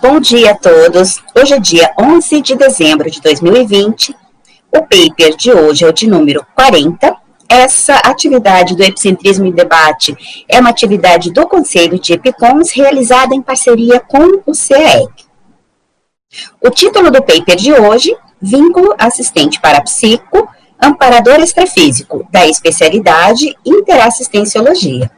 Bom dia a todos. Hoje é dia 11 de dezembro de 2020. O paper de hoje é o de número 40. Essa atividade do Epicentrismo em Debate é uma atividade do Conselho de Epicons realizada em parceria com o CAEC. O título do paper de hoje Vínculo Assistente para Psico, Amparador Extrafísico, da especialidade Interassistenciologia.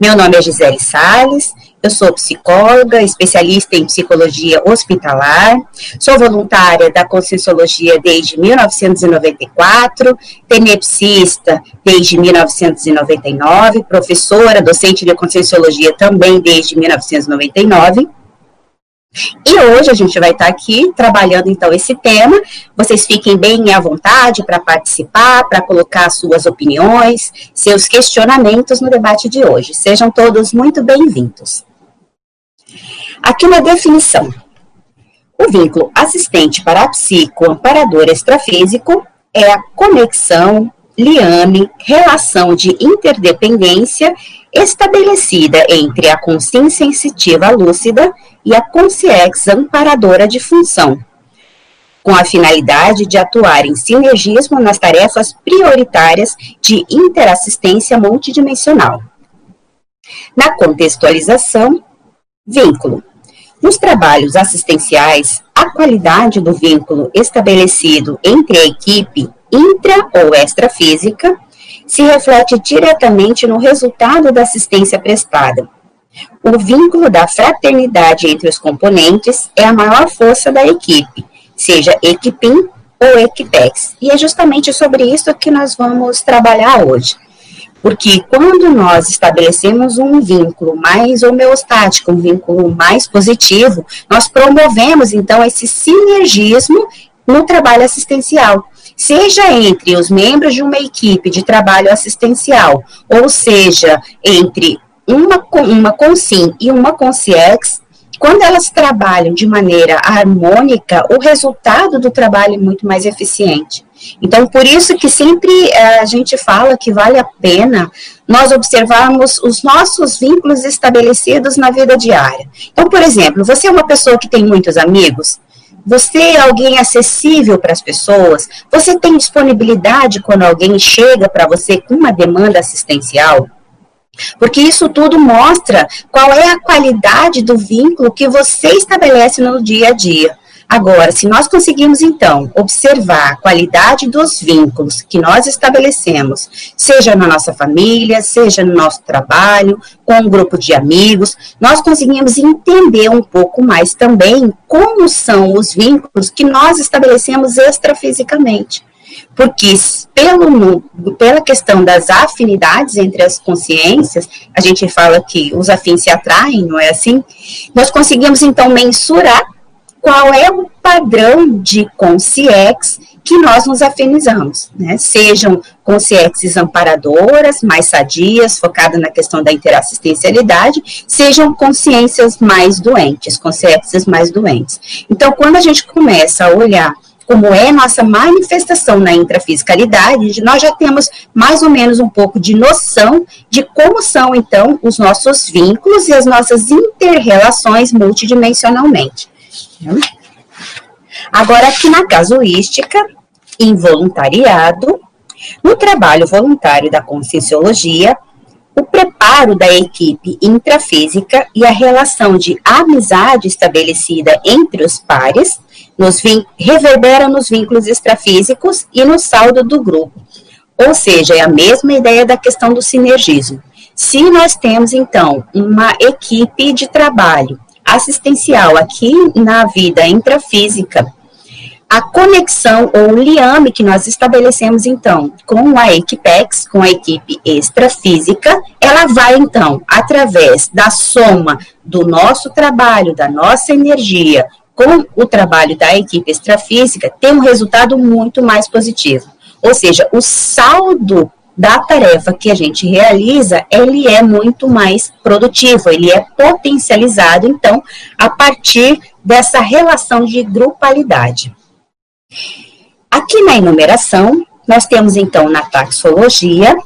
Meu nome é Gisele Sales, eu sou psicóloga, especialista em psicologia hospitalar, sou voluntária da Conscienciologia desde 1994, tenepsista desde 1999, professora, docente de Conscienciologia também desde 1999. E hoje a gente vai estar aqui trabalhando então esse tema. Vocês fiquem bem à vontade para participar, para colocar suas opiniões, seus questionamentos no debate de hoje. Sejam todos muito bem-vindos. Aqui na definição. O vínculo assistente parapsíquico amparador extrafísico é a conexão, liame, relação de interdependência estabelecida entre a consciência sensitiva lúcida e a consciência amparadora de função, com a finalidade de atuar em sinergismo nas tarefas prioritárias de interassistência multidimensional. Na contextualização, vínculo. Nos trabalhos assistenciais, a qualidade do vínculo estabelecido entre a equipe intra ou extrafísica se reflete diretamente no resultado da assistência prestada, o vínculo da fraternidade entre os componentes é a maior força da equipe, seja Equipim ou Equipex. E é justamente sobre isso que nós vamos trabalhar hoje. Porque quando nós estabelecemos um vínculo mais homeostático, um vínculo mais positivo, nós promovemos então esse sinergismo no trabalho assistencial seja entre os membros de uma equipe de trabalho assistencial, ou seja, entre uma, uma Consim e uma Conciex, quando elas trabalham de maneira harmônica, o resultado do trabalho é muito mais eficiente. Então, por isso que sempre eh, a gente fala que vale a pena nós observarmos os nossos vínculos estabelecidos na vida diária. Então, por exemplo, você é uma pessoa que tem muitos amigos, você é alguém acessível para as pessoas, você tem disponibilidade quando alguém chega para você com uma demanda assistencial, porque isso tudo mostra qual é a qualidade do vínculo que você estabelece no dia a dia. Agora, se nós conseguimos, então, observar a qualidade dos vínculos que nós estabelecemos, seja na nossa família, seja no nosso trabalho, com um grupo de amigos, nós conseguimos entender um pouco mais também como são os vínculos que nós estabelecemos extrafisicamente porque pelo, pela questão das afinidades entre as consciências, a gente fala que os afins se atraem, não é assim? Nós conseguimos então mensurar qual é o padrão de consciex que nós nos afinizamos, né? Sejam consciências amparadoras, mais sadias, focadas na questão da interassistencialidade, sejam consciências mais doentes, consciências mais doentes. Então, quando a gente começa a olhar como é nossa manifestação na intrafiscalidade, nós já temos mais ou menos um pouco de noção de como são, então, os nossos vínculos e as nossas interrelações multidimensionalmente. Agora, aqui na casuística, involuntariado, no trabalho voluntário da conscienciologia, o preparo da equipe intrafísica e a relação de amizade estabelecida entre os pares nos reverbera nos vínculos extrafísicos e no saldo do grupo. Ou seja, é a mesma ideia da questão do sinergismo. Se nós temos, então, uma equipe de trabalho assistencial aqui na vida intrafísica, a conexão ou o liame que nós estabelecemos, então, com a Equipex, com a equipe extrafísica, ela vai, então, através da soma do nosso trabalho, da nossa energia, com o trabalho da equipe extrafísica, ter um resultado muito mais positivo. Ou seja, o saldo da tarefa que a gente realiza, ele é muito mais produtivo, ele é potencializado, então, a partir dessa relação de grupalidade. Aqui na enumeração, nós temos então na taxologia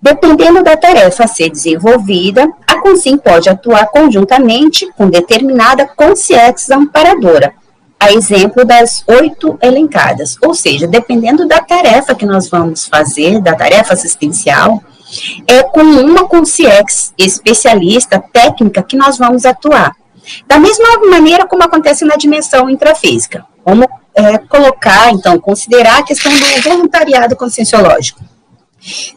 Dependendo da tarefa a ser desenvolvida, a CONSIM pode atuar conjuntamente com determinada consciência amparadora, a exemplo das oito elencadas. Ou seja, dependendo da tarefa que nós vamos fazer, da tarefa assistencial, é com uma consciex especialista técnica que nós vamos atuar. Da mesma maneira como acontece na dimensão intrafísica. Vamos é, colocar, então, considerar a questão do voluntariado conscienciológico.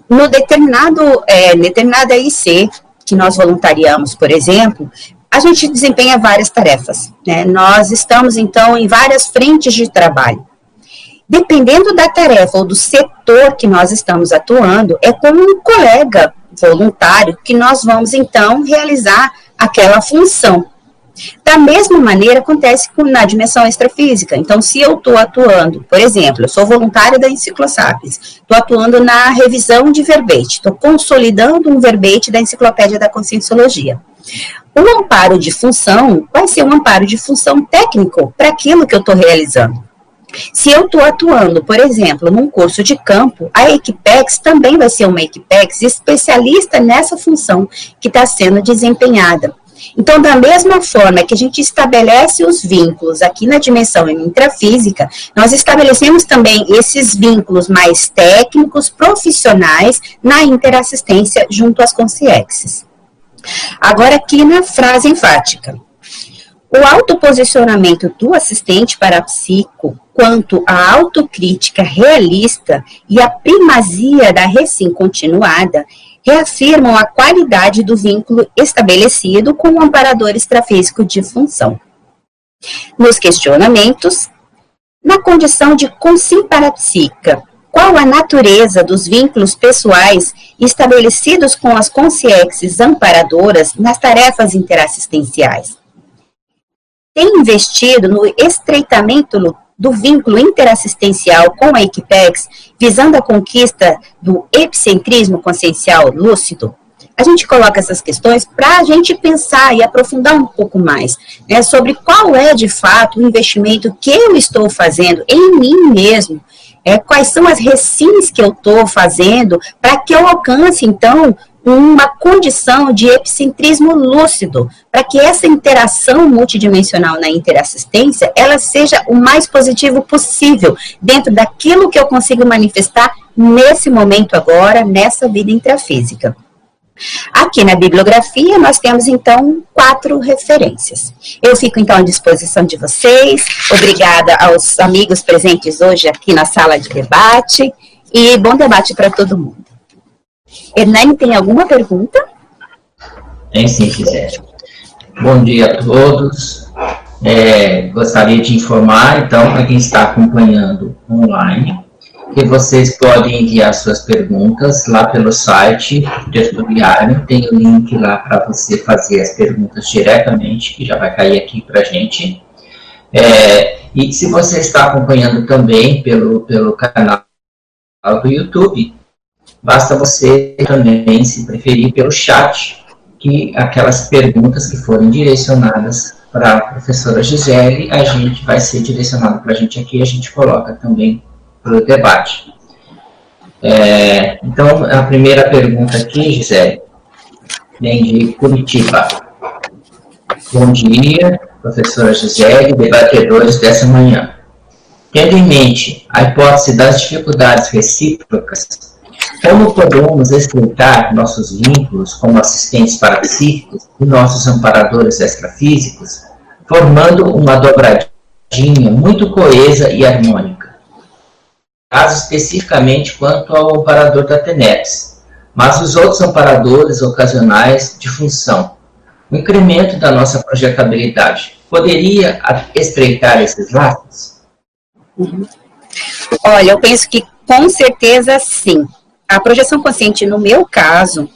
No determinado, é, determinada IC que nós voluntariamos, por exemplo, a gente desempenha várias tarefas. Né? Nós estamos, então, em várias frentes de trabalho. Dependendo da tarefa ou do setor que nós estamos atuando, é com um colega voluntário que nós vamos, então, realizar aquela função. Da mesma maneira, acontece na dimensão extrafísica. Então, se eu estou atuando, por exemplo, eu sou voluntária da Enciclosapiens, estou atuando na revisão de verbete, estou consolidando um verbete da Enciclopédia da Conscienciologia. O amparo de função vai ser um amparo de função técnico para aquilo que eu estou realizando. Se eu estou atuando, por exemplo, num curso de campo, a Equipex também vai ser uma Equipex especialista nessa função que está sendo desempenhada. Então, da mesma forma que a gente estabelece os vínculos aqui na dimensão intrafísica, nós estabelecemos também esses vínculos mais técnicos, profissionais, na interassistência junto às consciências. Agora, aqui na frase enfática. O autoposicionamento do assistente parapsíquico quanto à autocrítica realista e a primazia da recém continuada reafirmam a qualidade do vínculo estabelecido com o amparador extrafísico de função. Nos questionamentos, na condição de consimparapsíquica, qual a natureza dos vínculos pessoais estabelecidos com as consciências amparadoras nas tarefas interassistenciais? Tem investido no estreitamento do vínculo interassistencial com a Equipex, visando a conquista do epicentrismo consciencial lúcido? A gente coloca essas questões para a gente pensar e aprofundar um pouco mais né, sobre qual é de fato o investimento que eu estou fazendo em mim mesmo, é, quais são as recins que eu estou fazendo para que eu alcance, então, uma condição de epicentrismo lúcido, para que essa interação multidimensional na interassistência, ela seja o mais positivo possível, dentro daquilo que eu consigo manifestar nesse momento agora, nessa vida intrafísica. Aqui na bibliografia nós temos então quatro referências. Eu fico então à disposição de vocês. Obrigada aos amigos presentes hoje aqui na sala de debate e bom debate para todo mundo. Hernani, tem alguma pergunta? Tem sim, quiser. Bom dia a todos. É, gostaria de informar, então, para quem está acompanhando online, que vocês podem enviar suas perguntas lá pelo site Tertuliário. Tem o link lá para você fazer as perguntas diretamente, que já vai cair aqui para a gente. É, e se você está acompanhando também pelo, pelo canal do YouTube, basta você também, se preferir, pelo chat, que aquelas perguntas que forem direcionadas para a professora Gisele, a gente vai ser direcionado para a gente aqui, a gente coloca também para o debate. É, então, a primeira pergunta aqui, Gisele, vem de Curitiba. Bom dia, professora Gisele, debatedores dessa manhã. Tendo em mente a hipótese das dificuldades recíprocas, como podemos estreitar nossos vínculos como assistentes parapsíquicos e nossos amparadores extrafísicos, formando uma dobradinha muito coesa e harmônica? caso especificamente quanto ao amparador da TENEPS, mas os outros amparadores ocasionais de função. O incremento da nossa projetabilidade poderia estreitar esses laços? Olha, eu penso que com certeza sim. A projeção consciente, no meu caso,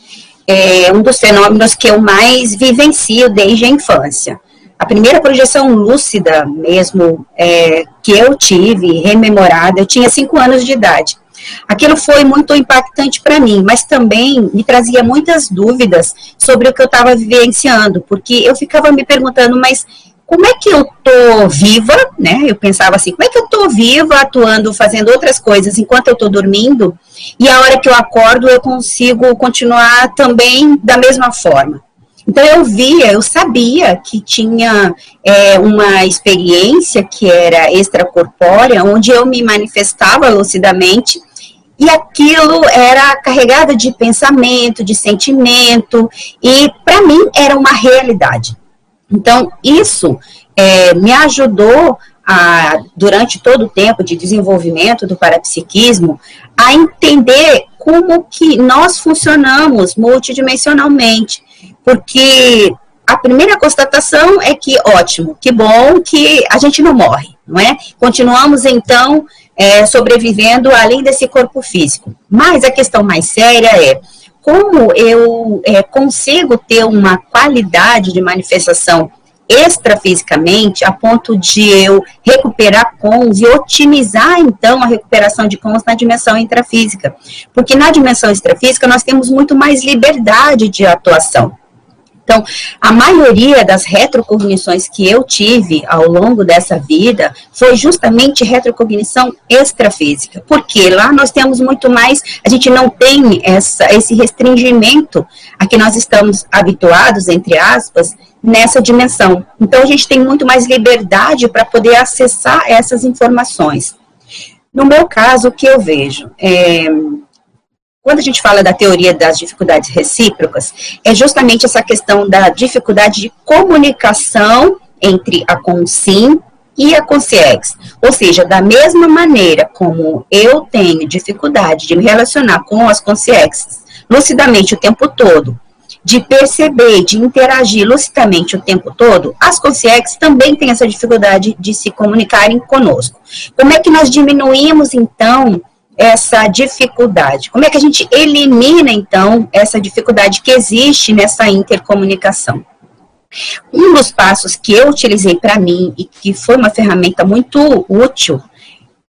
é um dos fenômenos que eu mais vivencio desde a infância. A primeira projeção lúcida mesmo é, que eu tive, rememorada, eu tinha cinco anos de idade. Aquilo foi muito impactante para mim, mas também me trazia muitas dúvidas sobre o que eu estava vivenciando, porque eu ficava me perguntando, mas como é que eu tô viva, né? Eu pensava assim, como é que eu tô viva, atuando, fazendo outras coisas enquanto eu tô dormindo, e a hora que eu acordo eu consigo continuar também da mesma forma. Então eu via, eu sabia que tinha é, uma experiência que era extracorpórea, onde eu me manifestava lucidamente, e aquilo era carregado de pensamento, de sentimento, e para mim era uma realidade. Então, isso é, me ajudou a, durante todo o tempo de desenvolvimento do parapsiquismo a entender como que nós funcionamos multidimensionalmente, porque a primeira constatação é que ótimo, que bom que a gente não morre, não é? Continuamos então é, sobrevivendo além desse corpo físico. Mas a questão mais séria é como eu é, consigo ter uma qualidade de manifestação extrafisicamente a ponto de eu recuperar cons e otimizar então a recuperação de cons na dimensão intrafísica. Porque na dimensão extrafísica nós temos muito mais liberdade de atuação. Então, a maioria das retrocognições que eu tive ao longo dessa vida foi justamente retrocognição extrafísica, porque lá nós temos muito mais, a gente não tem essa, esse restringimento a que nós estamos habituados, entre aspas, nessa dimensão. Então, a gente tem muito mais liberdade para poder acessar essas informações. No meu caso, o que eu vejo? É, quando a gente fala da teoria das dificuldades recíprocas, é justamente essa questão da dificuldade de comunicação entre a CONSIM e a CONSIEX. Ou seja, da mesma maneira como eu tenho dificuldade de me relacionar com as CONSIEX lucidamente o tempo todo, de perceber, de interagir lucidamente o tempo todo, as CONSIEX também têm essa dificuldade de se comunicarem conosco. Como é que nós diminuímos, então, essa dificuldade? Como é que a gente elimina, então, essa dificuldade que existe nessa intercomunicação? Um dos passos que eu utilizei para mim e que foi uma ferramenta muito útil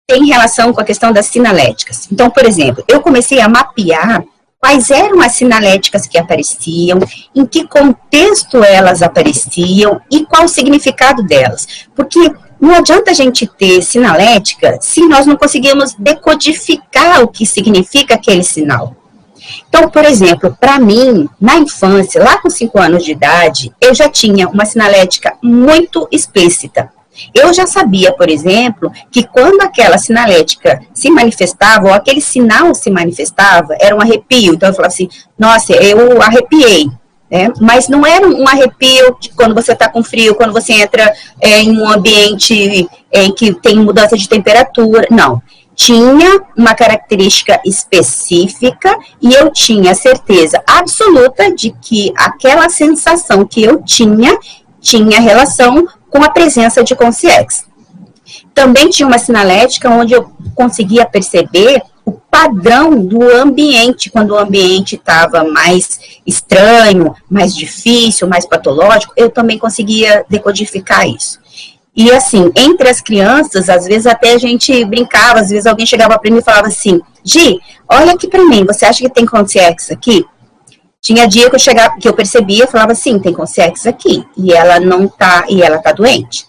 tem relação com a questão das sinaléticas. Então, por exemplo, eu comecei a mapear quais eram as sinaléticas que apareciam, em que contexto elas apareciam e qual o significado delas. Porque não adianta a gente ter sinalética se nós não conseguimos decodificar o que significa aquele sinal. Então, por exemplo, para mim, na infância, lá com 5 anos de idade, eu já tinha uma sinalética muito explícita. Eu já sabia, por exemplo, que quando aquela sinalética se manifestava, ou aquele sinal se manifestava, era um arrepio. Então eu falava assim, nossa, eu arrepiei. Né? Mas não era um arrepio de quando você está com frio, quando você entra é, em um ambiente é, em que tem mudança de temperatura. Não. Tinha uma característica específica e eu tinha certeza absoluta de que aquela sensação que eu tinha tinha relação com a presença de consciex. Também tinha uma sinalética onde eu conseguia perceber padrão do ambiente, quando o ambiente estava mais estranho, mais difícil, mais patológico, eu também conseguia decodificar isso. E assim, entre as crianças, às vezes até a gente brincava, às vezes alguém chegava para mim e falava assim: Gi, olha aqui para mim, você acha que tem consciex aqui? Tinha dia que eu chegava, que eu percebia, falava assim, tem consciex aqui, e ela não tá, e ela tá doente.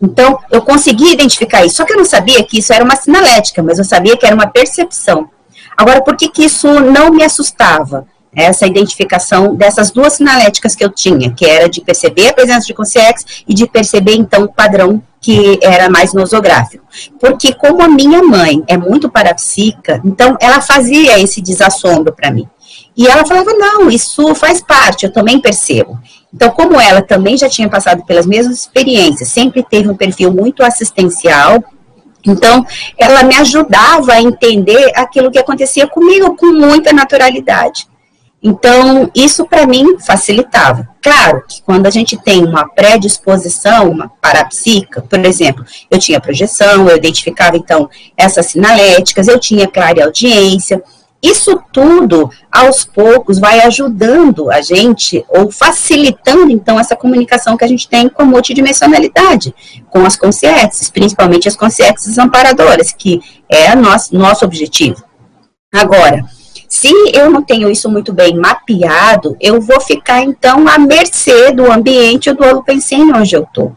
Então, eu consegui identificar isso. Só que eu não sabia que isso era uma sinalética, mas eu sabia que era uma percepção. Agora, por que, que isso não me assustava? Essa identificação dessas duas sinaléticas que eu tinha, que era de perceber a presença de consciex e de perceber, então, o padrão que era mais nosográfico. Porque como a minha mãe é muito parapsíquica, então ela fazia esse desassombro para mim. E ela falava, não, isso faz parte, eu também percebo. Então, como ela também já tinha passado pelas mesmas experiências, sempre teve um perfil muito assistencial, então ela me ajudava a entender aquilo que acontecia comigo com muita naturalidade. Então, isso para mim facilitava. Claro que quando a gente tem uma predisposição, uma parapsica, por exemplo, eu tinha projeção, eu identificava então essas sinaléticas, eu tinha clara audiência, isso tudo, aos poucos, vai ajudando a gente, ou facilitando, então, essa comunicação que a gente tem com multidimensionalidade, com as consciências, principalmente as consciências amparadoras, que é nosso, nosso objetivo. Agora, se eu não tenho isso muito bem mapeado, eu vou ficar, então, à mercê do ambiente ou do holopensene onde eu estou.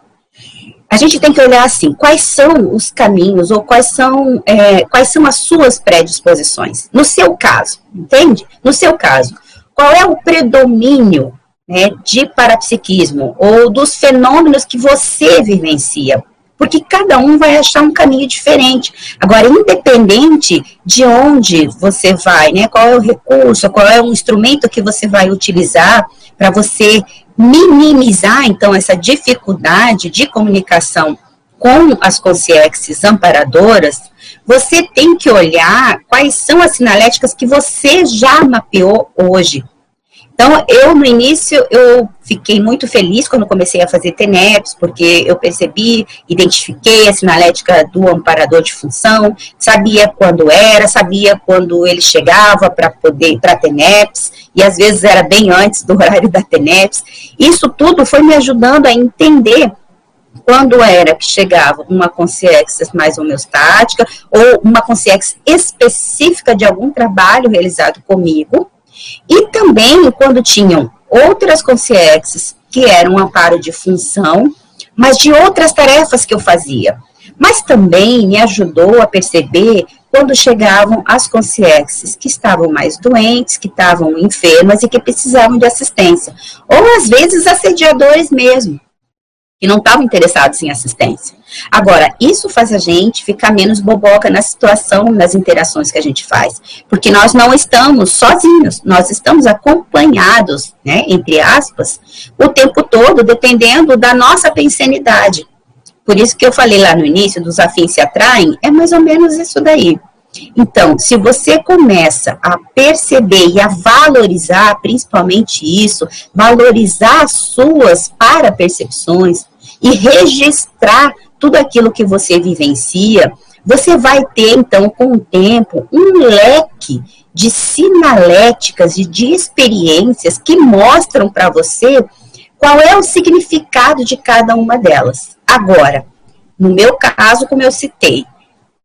A gente tem que olhar assim, quais são os caminhos ou quais são, é, quais são as suas predisposições. No seu caso, entende? No seu caso, qual é o predomínio né, de parapsiquismo ou dos fenômenos que você vivencia? Porque cada um vai achar um caminho diferente. Agora, independente de onde você vai, né, qual é o recurso, qual é o instrumento que você vai utilizar para você minimizar, então, essa dificuldade de comunicação com as consciências amparadoras, você tem que olhar quais são as sinaléticas que você já mapeou hoje. Então, eu no início, eu fiquei muito feliz quando comecei a fazer TENEPS, porque eu percebi, identifiquei a sinalética do amparador de função, sabia quando era, sabia quando ele chegava para poder, para TENEPS, e às vezes era bem antes do horário da TENEPS. Isso tudo foi me ajudando a entender quando era que chegava uma consciência mais homeostática, ou uma consciência específica de algum trabalho realizado comigo, e também quando tinham outras consciências que eram um amparo de função, mas de outras tarefas que eu fazia. Mas também me ajudou a perceber quando chegavam as consciências que estavam mais doentes, que estavam enfermas e que precisavam de assistência. Ou às vezes assediadores mesmo, que não estavam interessados em assistência. Agora, isso faz a gente ficar menos boboca na situação, nas interações que a gente faz, porque nós não estamos sozinhos, nós estamos acompanhados, né, entre aspas, o tempo todo, dependendo da nossa pensanidade. Por isso que eu falei lá no início, dos afins se atraem, é mais ou menos isso daí. Então, se você começa a perceber e a valorizar, principalmente isso, valorizar as suas para-percepções, e registrar tudo aquilo que você vivencia, você vai ter, então, com o tempo, um leque de sinaléticas e de experiências que mostram para você qual é o significado de cada uma delas. Agora, no meu caso, como eu citei,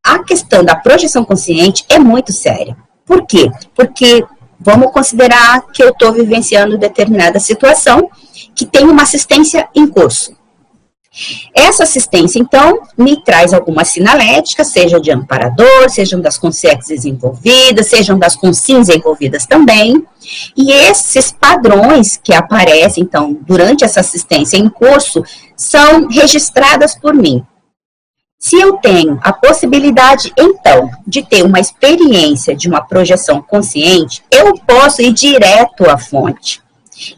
a questão da projeção consciente é muito séria. Por quê? Porque vamos considerar que eu estou vivenciando determinada situação que tem uma assistência em curso. Essa assistência, então, me traz alguma sinalética, seja de amparador, sejam das consciências envolvidas, sejam das consciências envolvidas também. E esses padrões que aparecem, então, durante essa assistência em curso, são registradas por mim. Se eu tenho a possibilidade, então, de ter uma experiência de uma projeção consciente, eu posso ir direto à fonte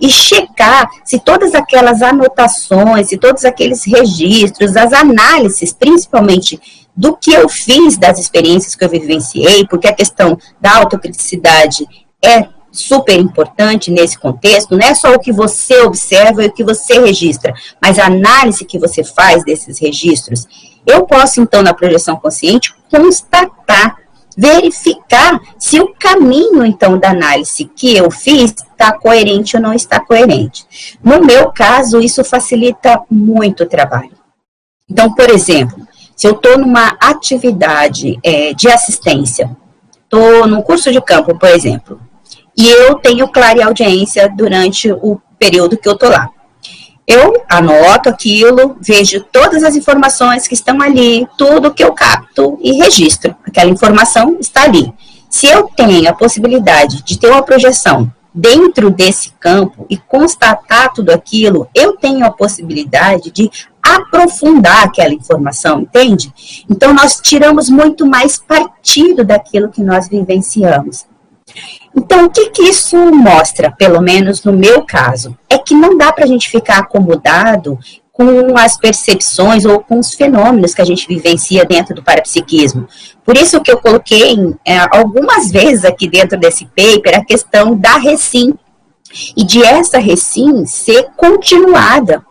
e checar se todas aquelas anotações, se todos aqueles registros, as análises, principalmente do que eu fiz das experiências que eu vivenciei, porque a questão da autocriticidade é super importante nesse contexto, não é só o que você observa e o que você registra, mas a análise que você faz desses registros. Eu posso, então, na projeção consciente, constatar verificar se o caminho, então, da análise que eu fiz está coerente ou não está coerente. No meu caso, isso facilita muito o trabalho. Então, por exemplo, se eu estou numa atividade é, de assistência, estou num curso de campo, por exemplo, e eu tenho clara audiência durante o período que eu estou lá. Eu anoto aquilo, vejo todas as informações que estão ali, tudo que eu capto e registro. Aquela informação está ali. Se eu tenho a possibilidade de ter uma projeção dentro desse campo e constatar tudo aquilo, eu tenho a possibilidade de aprofundar aquela informação, entende? Então, nós tiramos muito mais partido daquilo que nós vivenciamos. Então, o que, que isso mostra, pelo menos no meu caso? É que não dá para a gente ficar acomodado com as percepções ou com os fenômenos que a gente vivencia dentro do parapsiquismo. Por isso que eu coloquei é, algumas vezes aqui dentro desse paper a questão da recim, e de essa recim ser continuada.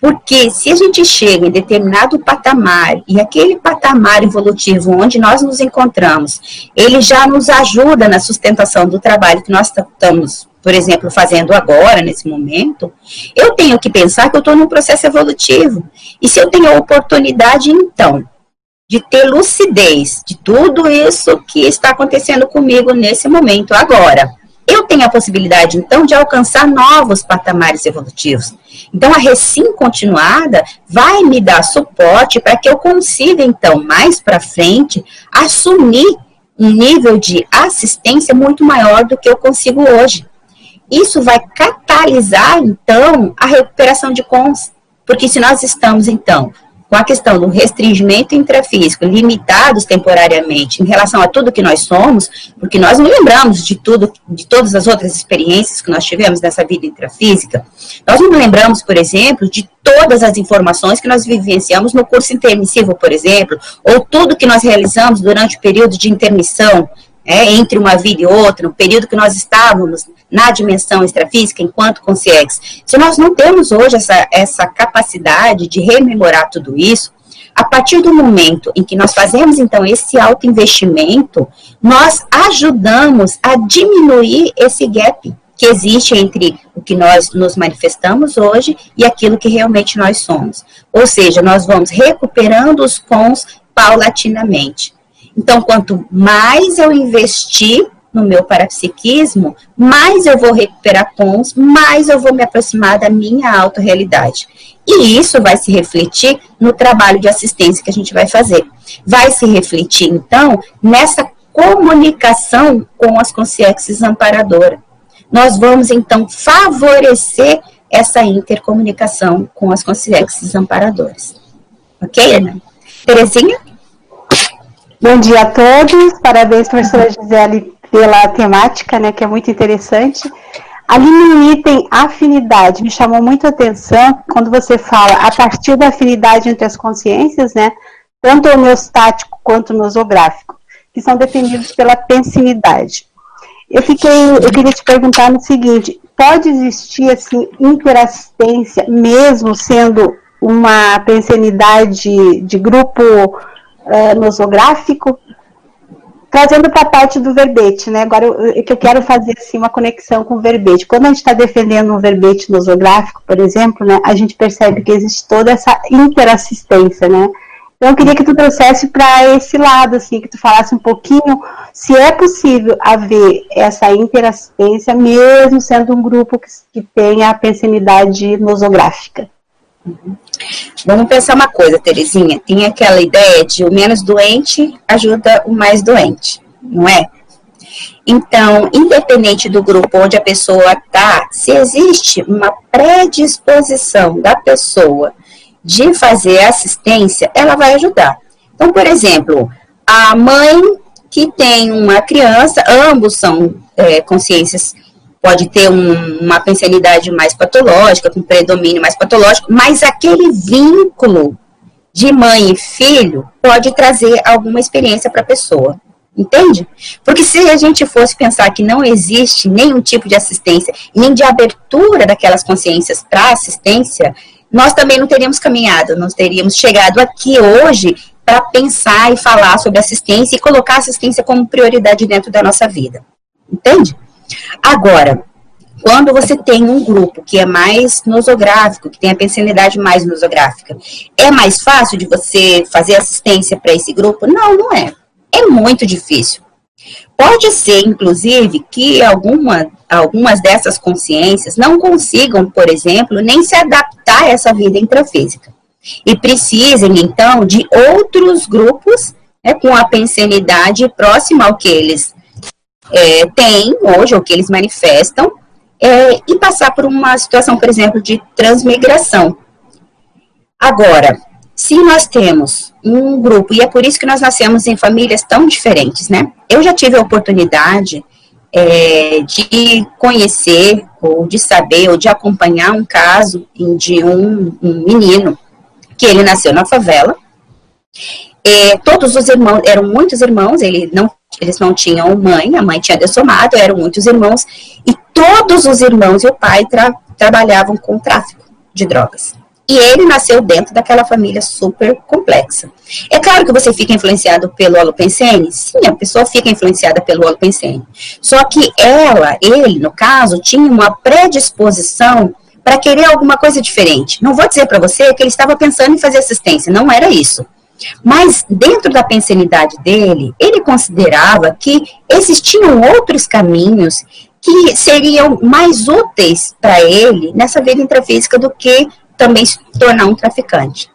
Porque se a gente chega em determinado patamar, e aquele patamar evolutivo onde nós nos encontramos, ele já nos ajuda na sustentação do trabalho que nós estamos, por exemplo, fazendo agora, nesse momento, eu tenho que pensar que eu estou num processo evolutivo. E se eu tenho a oportunidade, então, de ter lucidez de tudo isso que está acontecendo comigo nesse momento agora, eu tenho a possibilidade, então, de alcançar novos patamares evolutivos. Então, a recém continuada vai me dar suporte para que eu consiga, então, mais para frente, assumir um nível de assistência muito maior do que eu consigo hoje. Isso vai catalisar, então, a recuperação de cons. Porque se nós estamos, então, com a questão do restringimento intrafísico, limitados temporariamente em relação a tudo que nós somos, porque nós não lembramos de tudo, de todas as outras experiências que nós tivemos nessa vida intrafísica, nós não lembramos, por exemplo, de todas as informações que nós vivenciamos no curso intermissivo, por exemplo, ou tudo que nós realizamos durante o período de intermissão, é, entre uma vida e outra, no período que nós estávamos na dimensão extrafísica enquanto conscientes, se nós não temos hoje essa, essa capacidade de rememorar tudo isso, a partir do momento em que nós fazemos então esse autoinvestimento, nós ajudamos a diminuir esse gap que existe entre o que nós nos manifestamos hoje e aquilo que realmente nós somos. Ou seja, nós vamos recuperando os cons paulatinamente. Então, quanto mais eu investir no meu parapsiquismo, mais eu vou recuperar cons, mais eu vou me aproximar da minha autorrealidade. E isso vai se refletir no trabalho de assistência que a gente vai fazer. Vai se refletir, então, nessa comunicação com as consciências amparadoras. Nós vamos, então, favorecer essa intercomunicação com as consciências amparadoras. Ok, Ana? Terezinha? Bom dia a todos, parabéns, professora Gisele, pela temática, né, que é muito interessante. Ali no item afinidade, me chamou muito a atenção quando você fala a partir da afinidade entre as consciências, né, tanto homeostático quanto nosográfico, que são definidos pela pensinidade. Eu fiquei, eu queria te perguntar no seguinte, pode existir assim interassistência mesmo sendo uma pensinidade de grupo uh, nosográfico, trazendo para a parte do verbete, né? Agora, eu, que eu quero fazer assim, uma conexão com o verbete. Quando a gente está defendendo um verbete nosográfico, por exemplo, né, a gente percebe que existe toda essa interassistência, né? Então, eu queria que tu trouxesse para esse lado, assim, que tu falasse um pouquinho se é possível haver essa interassistência, mesmo sendo um grupo que, que tenha a pensinidade nosográfica. Vamos pensar uma coisa, Terezinha. Tem aquela ideia de o menos doente ajuda o mais doente, não é? Então, independente do grupo onde a pessoa está, se existe uma predisposição da pessoa de fazer assistência, ela vai ajudar. Então, por exemplo, a mãe que tem uma criança, ambos são é, consciências pode ter um, uma pensanidade mais patológica, com predomínio mais patológico, mas aquele vínculo de mãe e filho pode trazer alguma experiência para a pessoa. Entende? Porque se a gente fosse pensar que não existe nenhum tipo de assistência, nem de abertura daquelas consciências para assistência, nós também não teríamos caminhado, nós teríamos chegado aqui hoje para pensar e falar sobre assistência e colocar assistência como prioridade dentro da nossa vida. Entende? Agora, quando você tem um grupo que é mais nosográfico, que tem a pensionalidade mais nosográfica, é mais fácil de você fazer assistência para esse grupo? Não, não é. É muito difícil. Pode ser, inclusive, que alguma, algumas dessas consciências não consigam, por exemplo, nem se adaptar a essa vida intrafísica. E precisem, então, de outros grupos né, com a pensenidade próxima ao que eles é, têm hoje, ou que eles manifestam, é, e passar por uma situação, por exemplo, de transmigração. Agora, se nós temos um grupo, e é por isso que nós nascemos em famílias tão diferentes, né? Eu já tive a oportunidade é, de conhecer, ou de saber, ou de acompanhar um caso de um, um menino que ele nasceu na favela. É, todos os irmãos, eram muitos irmãos, ele não eles não tinham mãe, a mãe tinha dessomado, eram muitos irmãos, e todos os irmãos e o pai tra trabalhavam com tráfico de drogas. E ele nasceu dentro daquela família super complexa. É claro que você fica influenciado pelo holopensene? Sim, a pessoa fica influenciada pelo holopensene. Só que ela, ele, no caso, tinha uma predisposição para querer alguma coisa diferente. Não vou dizer para você que ele estava pensando em fazer assistência, não era isso. Mas dentro da pensenidade dele, ele considerava que existiam outros caminhos que seriam mais úteis para ele nessa vida intrafísica do que também se tornar um traficante.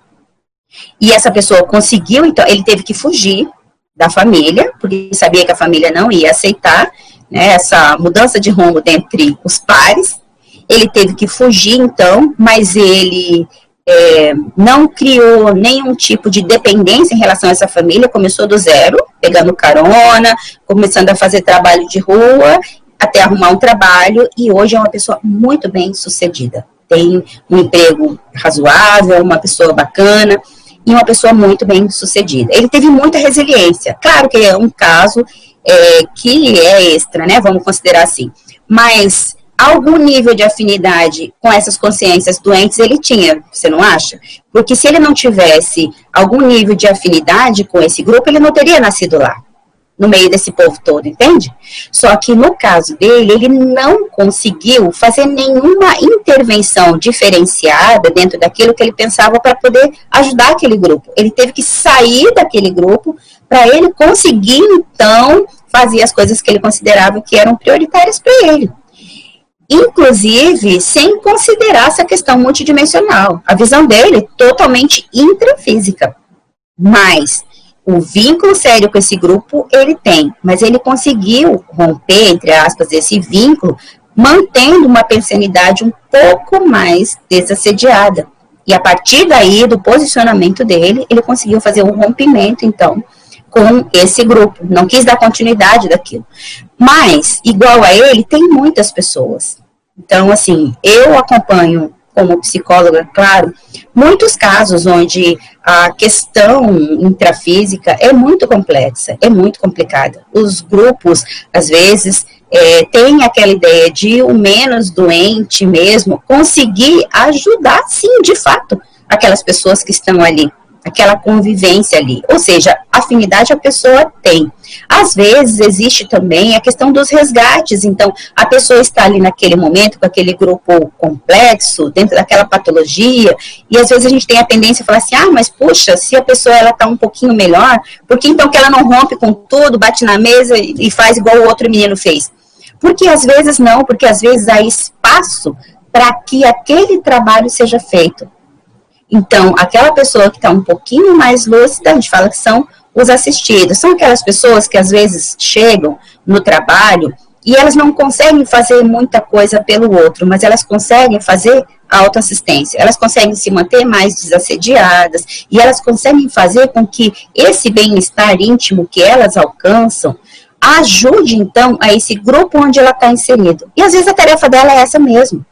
E essa pessoa conseguiu, então, ele teve que fugir da família, porque sabia que a família não ia aceitar né, essa mudança de rumo entre os pares. Ele teve que fugir, então, mas ele é, não criou nenhum tipo de dependência em relação a essa família, começou do zero, pegando carona, começando a fazer trabalho de rua, até arrumar um trabalho, e hoje é uma pessoa muito bem sucedida. Tem um emprego razoável, uma pessoa bacana, e uma pessoa muito bem sucedida. Ele teve muita resiliência. Claro que é um caso é, que é extra, né? Vamos considerar assim. Mas algum nível de afinidade com essas consciências doentes ele tinha, você não acha? Porque se ele não tivesse algum nível de afinidade com esse grupo, ele não teria nascido lá no meio desse povo todo, entende? Só que no caso dele, ele não conseguiu fazer nenhuma intervenção diferenciada dentro daquilo que ele pensava para poder ajudar aquele grupo. Ele teve que sair daquele grupo para ele conseguir, então, fazer as coisas que ele considerava que eram prioritárias para ele. Inclusive, sem considerar essa questão multidimensional. A visão dele totalmente intrafísica. Mas o vínculo sério com esse grupo ele tem, mas ele conseguiu romper, entre aspas, esse vínculo, mantendo uma pensanidade um pouco mais desassediada. E a partir daí, do posicionamento dele, ele conseguiu fazer um rompimento, então, com esse grupo. Não quis dar continuidade daquilo. Mas, igual a ele, tem muitas pessoas. Então, assim, eu acompanho como psicóloga, claro, muitos casos onde a questão intrafísica é muito complexa, é muito complicada. Os grupos, às vezes, é, têm aquela ideia de o menos doente mesmo conseguir ajudar, sim, de fato, aquelas pessoas que estão ali aquela convivência ali. Ou seja, afinidade a pessoa tem. Às vezes existe também a questão dos resgates. Então, a pessoa está ali naquele momento com aquele grupo complexo, dentro daquela patologia, e às vezes a gente tem a tendência a falar assim: ah, mas puxa, se a pessoa ela está um pouquinho melhor, por que então que ela não rompe com tudo, bate na mesa e faz igual o outro menino fez? Porque às vezes não, porque às vezes há espaço para que aquele trabalho seja feito. Então, aquela pessoa que está um pouquinho mais lúcida, a gente fala que são os assistidos. São aquelas pessoas que às vezes chegam no trabalho e elas não conseguem fazer muita coisa pelo outro, mas elas conseguem fazer autoassistência. Elas conseguem se manter mais desassediadas e elas conseguem fazer com que esse bem-estar íntimo que elas alcançam ajude, então, a esse grupo onde ela está inserido. E às vezes a tarefa dela é essa mesmo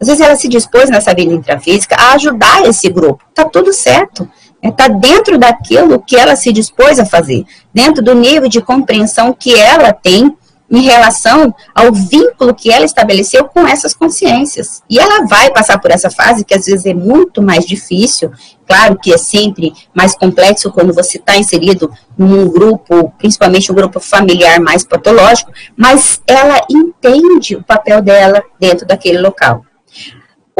às vezes ela se dispôs nessa vida intrafísica a ajudar esse grupo. Tá tudo certo. Está né? dentro daquilo que ela se dispôs a fazer, dentro do nível de compreensão que ela tem em relação ao vínculo que ela estabeleceu com essas consciências. E ela vai passar por essa fase que às vezes é muito mais difícil, claro que é sempre mais complexo quando você está inserido num grupo, principalmente um grupo familiar mais patológico, mas ela entende o papel dela dentro daquele local.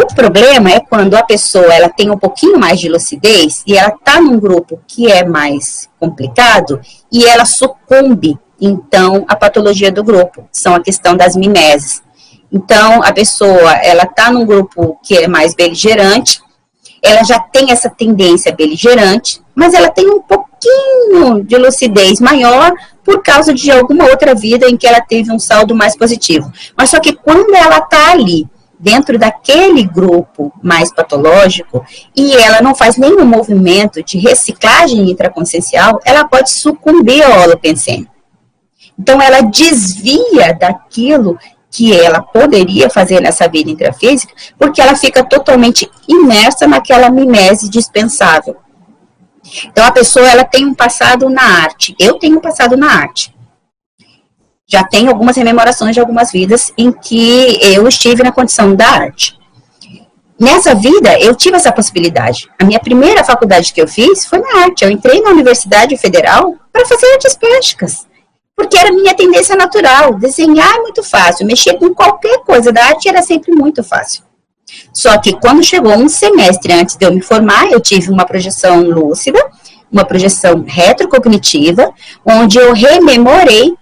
O problema é quando a pessoa ela tem um pouquinho mais de lucidez e ela está num grupo que é mais complicado e ela sucumbe, então, à patologia do grupo. São a questão das mimeses. Então, a pessoa, ela está num grupo que é mais beligerante, ela já tem essa tendência beligerante, mas ela tem um pouquinho de lucidez maior por causa de alguma outra vida em que ela teve um saldo mais positivo. Mas só que quando ela está ali dentro daquele grupo mais patológico e ela não faz nenhum movimento de reciclagem intraconsciencial, ela pode sucumbir ao holopensene. Então, ela desvia daquilo que ela poderia fazer nessa vida intrafísica, porque ela fica totalmente imersa naquela mimese dispensável. Então, a pessoa ela tem um passado na arte. Eu tenho um passado na arte já tenho algumas rememorações de algumas vidas em que eu estive na condição da arte. Nessa vida, eu tive essa possibilidade. A minha primeira faculdade que eu fiz foi na arte. Eu entrei na Universidade Federal para fazer artes plásticas. Porque era minha tendência natural. Desenhar é muito fácil. Mexer com qualquer coisa da arte era sempre muito fácil. Só que quando chegou um semestre antes de eu me formar, eu tive uma projeção lúcida, uma projeção retrocognitiva, onde eu rememorei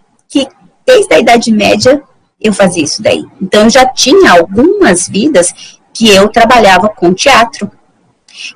desde a Idade Média, eu fazia isso daí. Então, eu já tinha algumas vidas que eu trabalhava com teatro.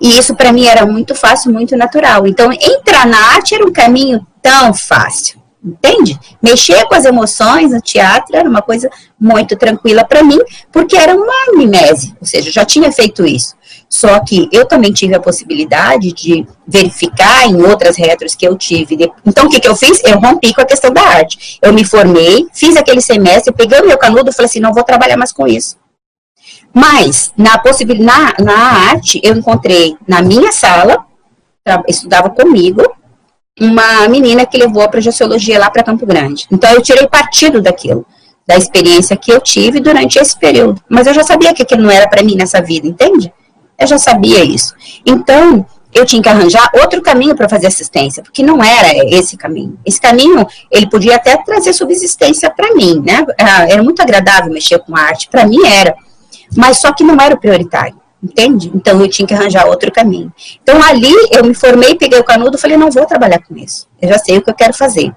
E isso para mim era muito fácil, muito natural. Então, entrar na arte era um caminho tão fácil, entende? Mexer com as emoções no teatro era uma coisa muito tranquila para mim, porque era uma amnésia, ou seja, eu já tinha feito isso. Só que eu também tive a possibilidade de verificar em outras retros que eu tive. Então, o que, que eu fiz? Eu rompi com a questão da arte. Eu me formei, fiz aquele semestre, peguei o meu canudo e falei assim, não vou trabalhar mais com isso. Mas, na, na, na arte, eu encontrei na minha sala, estudava comigo, uma menina que levou a projeciologia lá para Campo Grande. Então, eu tirei partido daquilo, da experiência que eu tive durante esse período. Mas eu já sabia que aquilo não era para mim nessa vida, entende? Eu já sabia isso. Então, eu tinha que arranjar outro caminho para fazer assistência, porque não era esse caminho. Esse caminho, ele podia até trazer subsistência para mim, né? Ah, era muito agradável mexer com arte, para mim era, mas só que não era o prioritário, entende? Então eu tinha que arranjar outro caminho. Então ali eu me formei, peguei o canudo, falei não vou trabalhar com isso. Eu já sei o que eu quero fazer.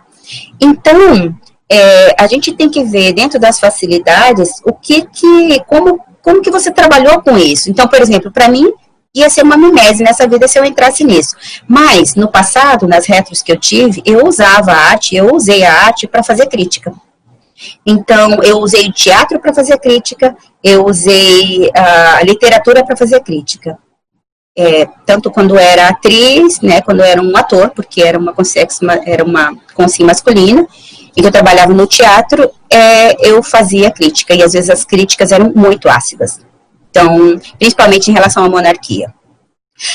Então é, a gente tem que ver dentro das facilidades o que que como como que você trabalhou com isso? Então, por exemplo, para mim, ia ser uma mimese nessa vida se eu entrasse nisso. Mas, no passado, nas retros que eu tive, eu usava a arte, eu usei a arte para fazer crítica. Então, eu usei o teatro para fazer crítica, eu usei a literatura para fazer crítica. É, tanto quando era atriz, né, quando era um ator, porque era uma consciência, era uma consciência masculina, e que eu trabalhava no teatro, é, eu fazia crítica, e às vezes as críticas eram muito ácidas. Então, principalmente em relação à monarquia.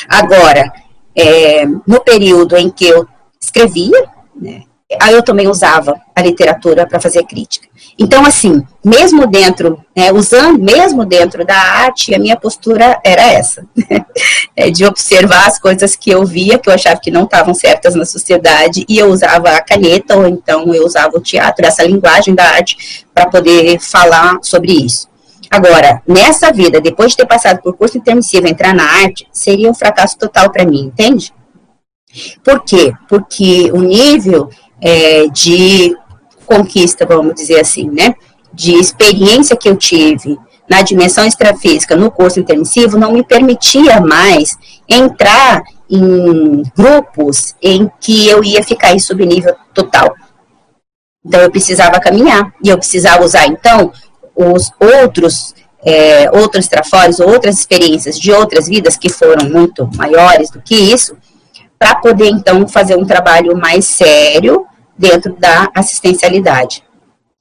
Agora, é, no período em que eu escrevia, né, aí eu também usava a literatura para fazer crítica. Então, assim, mesmo dentro, né, usando, mesmo dentro da arte, a minha postura era essa, é de observar as coisas que eu via, que eu achava que não estavam certas na sociedade, e eu usava a caneta, ou então eu usava o teatro, essa linguagem da arte, para poder falar sobre isso. Agora, nessa vida, depois de ter passado por curso intermissivo, entrar na arte, seria um fracasso total para mim, entende? Por quê? Porque o nível é, de conquista, vamos dizer assim, né? De experiência que eu tive na dimensão extrafísica no curso intermissivo não me permitia mais entrar em grupos em que eu ia ficar em subnível total. Então eu precisava caminhar e eu precisava usar então os outros é, outros trafores, outras experiências de outras vidas que foram muito maiores do que isso, para poder então fazer um trabalho mais sério dentro da assistencialidade.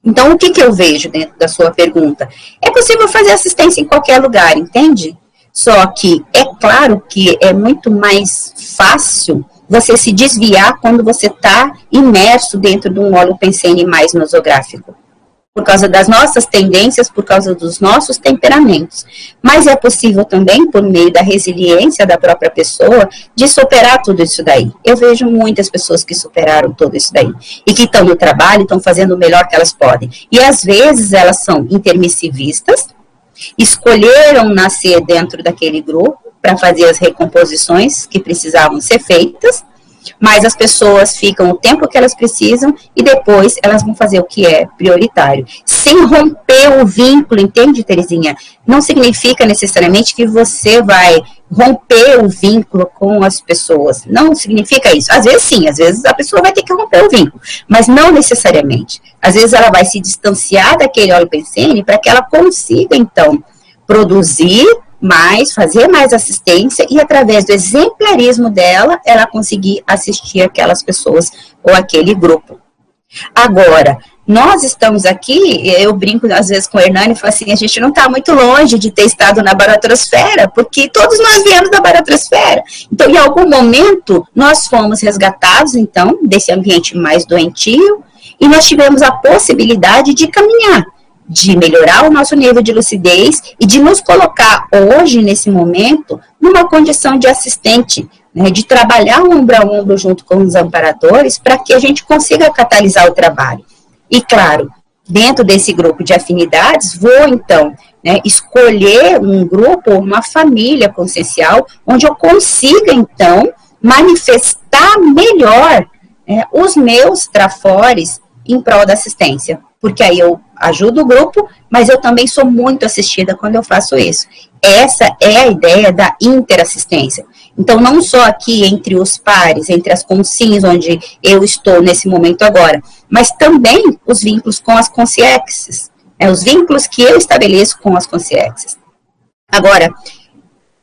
Então, o que, que eu vejo dentro da sua pergunta? É possível fazer assistência em qualquer lugar, entende? Só que é claro que é muito mais fácil você se desviar quando você está imerso dentro de um óleo pensene mais nosográfico por causa das nossas tendências, por causa dos nossos temperamentos. Mas é possível também, por meio da resiliência da própria pessoa, de superar tudo isso daí. Eu vejo muitas pessoas que superaram tudo isso daí e que estão no trabalho, estão fazendo o melhor que elas podem. E às vezes elas são intermissivistas, escolheram nascer dentro daquele grupo para fazer as recomposições que precisavam ser feitas mas as pessoas ficam o tempo que elas precisam e depois elas vão fazer o que é prioritário. Sem romper o vínculo, entende, Terezinha? Não significa necessariamente que você vai romper o vínculo com as pessoas. Não significa isso. Às vezes sim, às vezes a pessoa vai ter que romper o vínculo, mas não necessariamente. Às vezes ela vai se distanciar daquele óleo pensene para que ela consiga, então, produzir mais, fazer mais assistência e através do exemplarismo dela, ela conseguir assistir aquelas pessoas ou aquele grupo. Agora, nós estamos aqui, eu brinco às vezes com o Hernani e falo assim, a gente não está muito longe de ter estado na baratrosfera, porque todos nós viemos da baratrosfera. Então, em algum momento, nós fomos resgatados, então, desse ambiente mais doentio, e nós tivemos a possibilidade de caminhar de melhorar o nosso nível de lucidez e de nos colocar hoje, nesse momento, numa condição de assistente, né, de trabalhar ombro a ombro junto com os amparadores para que a gente consiga catalisar o trabalho. E, claro, dentro desse grupo de afinidades, vou então né, escolher um grupo, uma família consciencial, onde eu consiga então manifestar melhor né, os meus trafores em prol da assistência. Porque aí eu ajudo o grupo, mas eu também sou muito assistida quando eu faço isso. Essa é a ideia da interassistência. Então, não só aqui entre os pares, entre as consins, onde eu estou nesse momento agora, mas também os vínculos com as consciexes, né, os vínculos que eu estabeleço com as consciexes. Agora,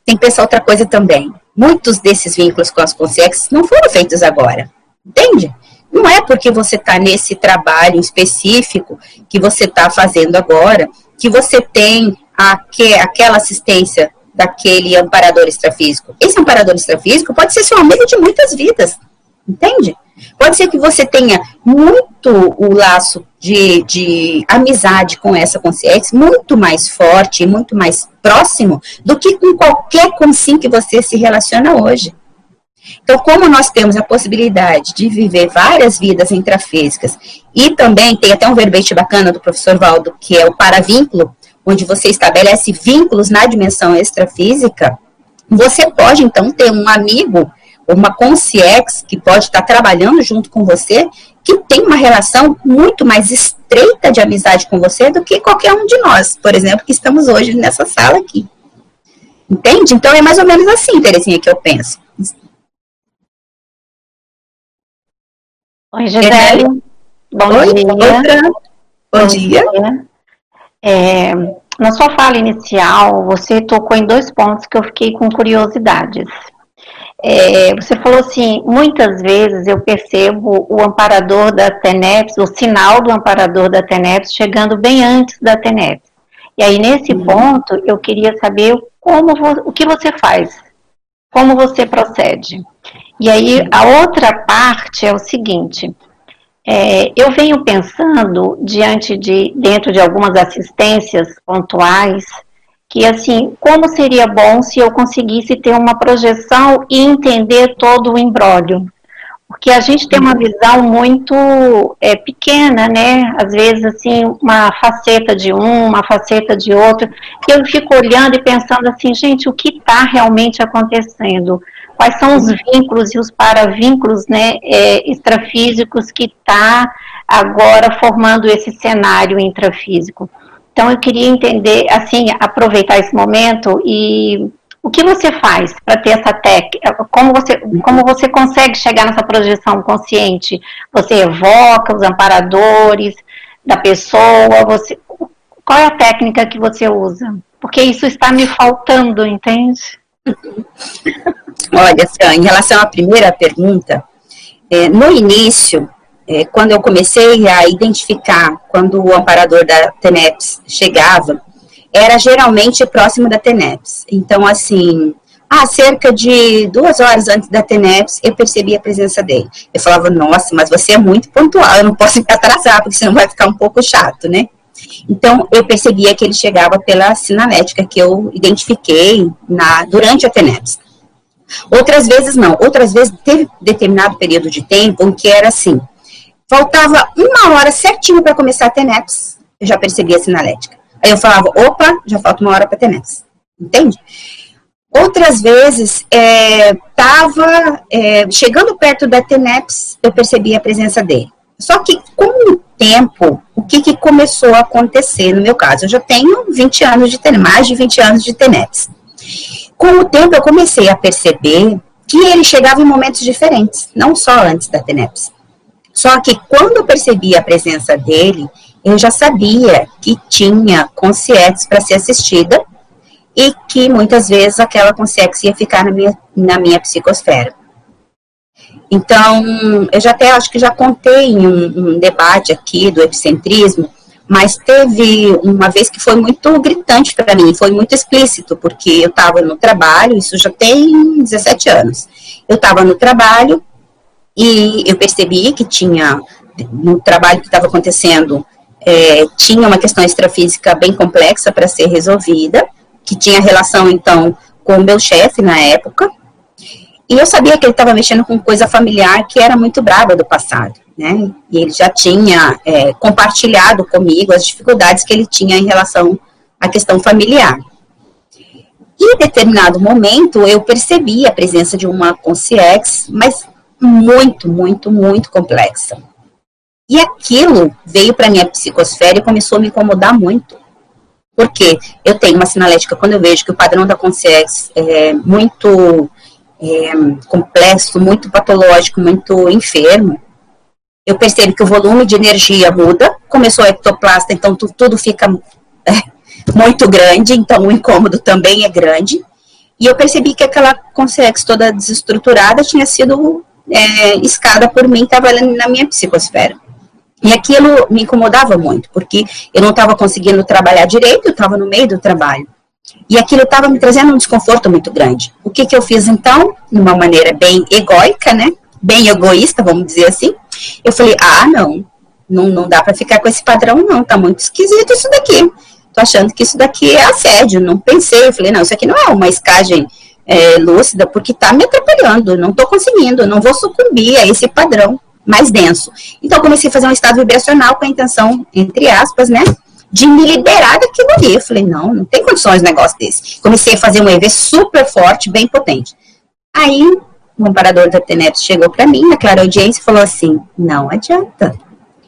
tem que pensar outra coisa também. Muitos desses vínculos com as consciexes não foram feitos agora, entende? Não é porque você está nesse trabalho específico que você está fazendo agora que você tem aque, aquela assistência daquele amparador extrafísico. Esse amparador extrafísico pode ser seu amigo de muitas vidas, entende? Pode ser que você tenha muito o laço de, de amizade com essa consciência, muito mais forte, muito mais próximo do que com qualquer consim que você se relaciona hoje. Então, como nós temos a possibilidade de viver várias vidas intrafísicas, e também tem até um verbete bacana do professor Valdo, que é o paravínculo, onde você estabelece vínculos na dimensão extrafísica, você pode então ter um amigo, uma consciex, que pode estar trabalhando junto com você, que tem uma relação muito mais estreita de amizade com você do que qualquer um de nós, por exemplo, que estamos hoje nessa sala aqui. Entende? Então é mais ou menos assim, Terezinha, que eu penso. Oi, Gisele. Bom Oi, dia. Bom, Bom dia. dia. É, na sua fala inicial, você tocou em dois pontos que eu fiquei com curiosidades. É, você falou assim, muitas vezes eu percebo o amparador da TENEPS, o sinal do amparador da TENEPS chegando bem antes da TENEPS. E aí, nesse uhum. ponto, eu queria saber como, o que você faz, como você procede. E aí, a outra parte é o seguinte: é, eu venho pensando diante de, dentro de algumas assistências pontuais, que assim, como seria bom se eu conseguisse ter uma projeção e entender todo o embrólio. Porque a gente tem uma visão muito é, pequena, né? Às vezes, assim, uma faceta de um, uma faceta de outro. E eu fico olhando e pensando assim, gente, o que está realmente acontecendo? Quais são os vínculos e os paravínculos né, é, extrafísicos que está agora formando esse cenário intrafísico. Então, eu queria entender, assim, aproveitar esse momento e o que você faz para ter essa técnica? Como você, como você consegue chegar nessa projeção consciente? Você evoca os amparadores da pessoa? Você, qual é a técnica que você usa? Porque isso está me faltando, entende? Olha, Fran, em relação à primeira pergunta, é, no início, é, quando eu comecei a identificar quando o amparador da TENEPS chegava, era geralmente próximo da TENEPS. Então, assim, ah, cerca de duas horas antes da TENEPS, eu percebi a presença dele. Eu falava, nossa, mas você é muito pontual, eu não posso atrasar, porque senão vai ficar um pouco chato, né? Então, eu percebia que ele chegava pela sinalética que eu identifiquei na, durante a TENEPS. Outras vezes não. Outras vezes teve determinado período de tempo em que era assim. Faltava uma hora certinho para começar a TENEPS, eu já percebia a sinalética. Aí eu falava, opa, já falta uma hora para TENEPS. Entende? Outras vezes, estava é, é, chegando perto da TENEPS, eu percebia a presença dele. Só que com o tempo, o que, que começou a acontecer no meu caso? Eu já tenho 20 anos de TENEPS, mais de 20 anos de TENEPS. Com o tempo, eu comecei a perceber que ele chegava em momentos diferentes, não só antes da TENEPS. Só que quando eu percebi a presença dele, eu já sabia que tinha consciência para ser assistida e que muitas vezes aquela consciência ia ficar na minha, na minha psicosfera. Então, eu já até acho que já contei em um, um debate aqui do epicentrismo, mas teve uma vez que foi muito gritante para mim, foi muito explícito, porque eu estava no trabalho, isso já tem 17 anos. Eu estava no trabalho e eu percebi que tinha, no trabalho que estava acontecendo, é, tinha uma questão extrafísica bem complexa para ser resolvida, que tinha relação, então, com o meu chefe na época, e eu sabia que ele estava mexendo com coisa familiar que era muito brava do passado, né? E ele já tinha é, compartilhado comigo as dificuldades que ele tinha em relação à questão familiar. E em determinado momento eu percebi a presença de uma consciência, mas muito, muito, muito complexa. E aquilo veio para minha psicosfera e começou a me incomodar muito. Porque eu tenho uma sinalética, quando eu vejo que o padrão da consciência é muito é, complexo, muito patológico, muito enfermo, eu percebo que o volume de energia muda, começou a ectoplasta, então tu, tudo fica é, muito grande, então o incômodo também é grande. E eu percebi que aquela consciência toda desestruturada tinha sido é, escada por mim, estava na minha psicosfera. E aquilo me incomodava muito, porque eu não estava conseguindo trabalhar direito, eu estava no meio do trabalho. E aquilo estava me trazendo um desconforto muito grande. O que, que eu fiz então? De uma maneira bem egóica, né? Bem egoísta, vamos dizer assim. Eu falei: ah, não, não, não dá para ficar com esse padrão, não, tá muito esquisito isso daqui. Tô achando que isso daqui é assédio. Não pensei, eu falei: não, isso aqui não é uma escagem é, lúcida, porque tá me atrapalhando, não tô conseguindo, não vou sucumbir a esse padrão mais denso. Então, comecei a fazer um estado vibracional com a intenção, entre aspas, né, de me liberar daquilo ali. Eu falei, não, não tem condições de negócio desse. Comecei a fazer um EV super forte, bem potente. Aí, o amparador da TENEPS chegou para mim, na clara audiência, e falou assim, não adianta.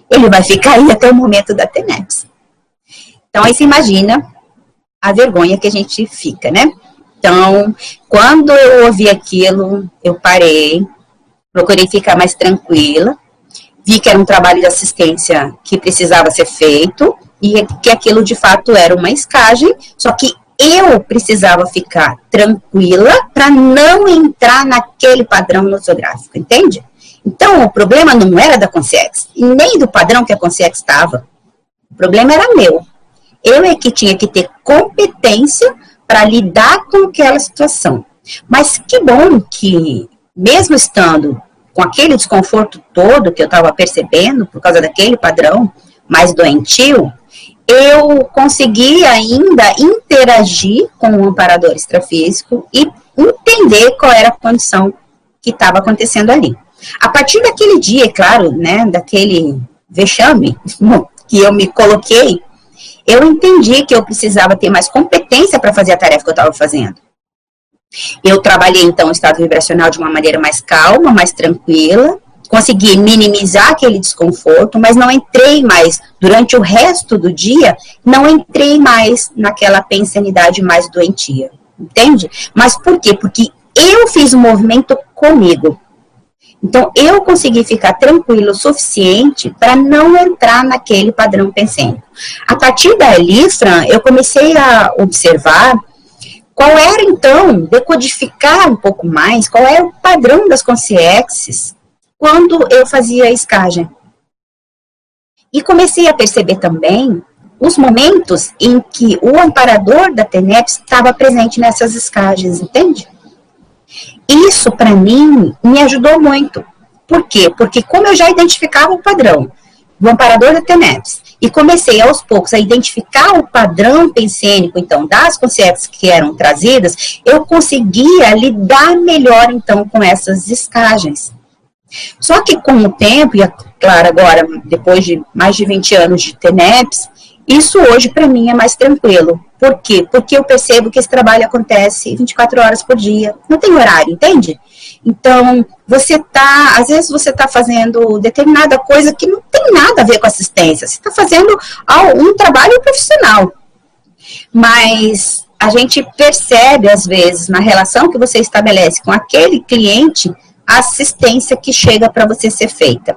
Ele vai ficar aí até o momento da TENEPS. Então, aí você imagina a vergonha que a gente fica, né? Então, quando eu ouvi aquilo, eu parei, procurei ficar mais tranquila, vi que era um trabalho de assistência que precisava ser feito e que aquilo de fato era uma escagem, só que eu precisava ficar tranquila para não entrar naquele padrão nosográfico, entende? Então, o problema não era da Consciex, nem do padrão que a Consciex estava. O problema era meu. Eu é que tinha que ter competência para lidar com aquela situação. Mas que bom que mesmo estando com aquele desconforto todo que eu estava percebendo por causa daquele padrão mais doentio, eu consegui ainda interagir com o amparador extrafísico e entender qual era a condição que estava acontecendo ali. A partir daquele dia, é claro, né, daquele vexame que eu me coloquei, eu entendi que eu precisava ter mais competência para fazer a tarefa que eu estava fazendo. Eu trabalhei então o estado vibracional de uma maneira mais calma, mais tranquila, consegui minimizar aquele desconforto, mas não entrei mais, durante o resto do dia, não entrei mais naquela pensanidade mais doentia, entende? Mas por quê? Porque eu fiz o um movimento comigo. Então, eu consegui ficar tranquilo o suficiente para não entrar naquele padrão pensênico. A partir dali, Fran, eu comecei a observar qual era, então, decodificar um pouco mais, qual era o padrão das consciências quando eu fazia a escagem. E comecei a perceber também os momentos em que o amparador da TENEPS estava presente nessas escagens, entende? Isso, para mim, me ajudou muito. Por quê? Porque como eu já identificava o padrão do amparador da TENEPS, e comecei aos poucos a identificar o padrão pensênico, então, das consciências que eram trazidas, eu conseguia lidar melhor, então, com essas escagens. Só que com o tempo, e é claro, agora, depois de mais de 20 anos de TENEPS, isso hoje para mim é mais tranquilo. Por quê? Porque eu percebo que esse trabalho acontece 24 horas por dia. Não tem horário, entende? Então, você tá, às vezes você está fazendo determinada coisa que não tem nada a ver com assistência. Você está fazendo um trabalho profissional. Mas a gente percebe, às vezes, na relação que você estabelece com aquele cliente, assistência que chega para você ser feita.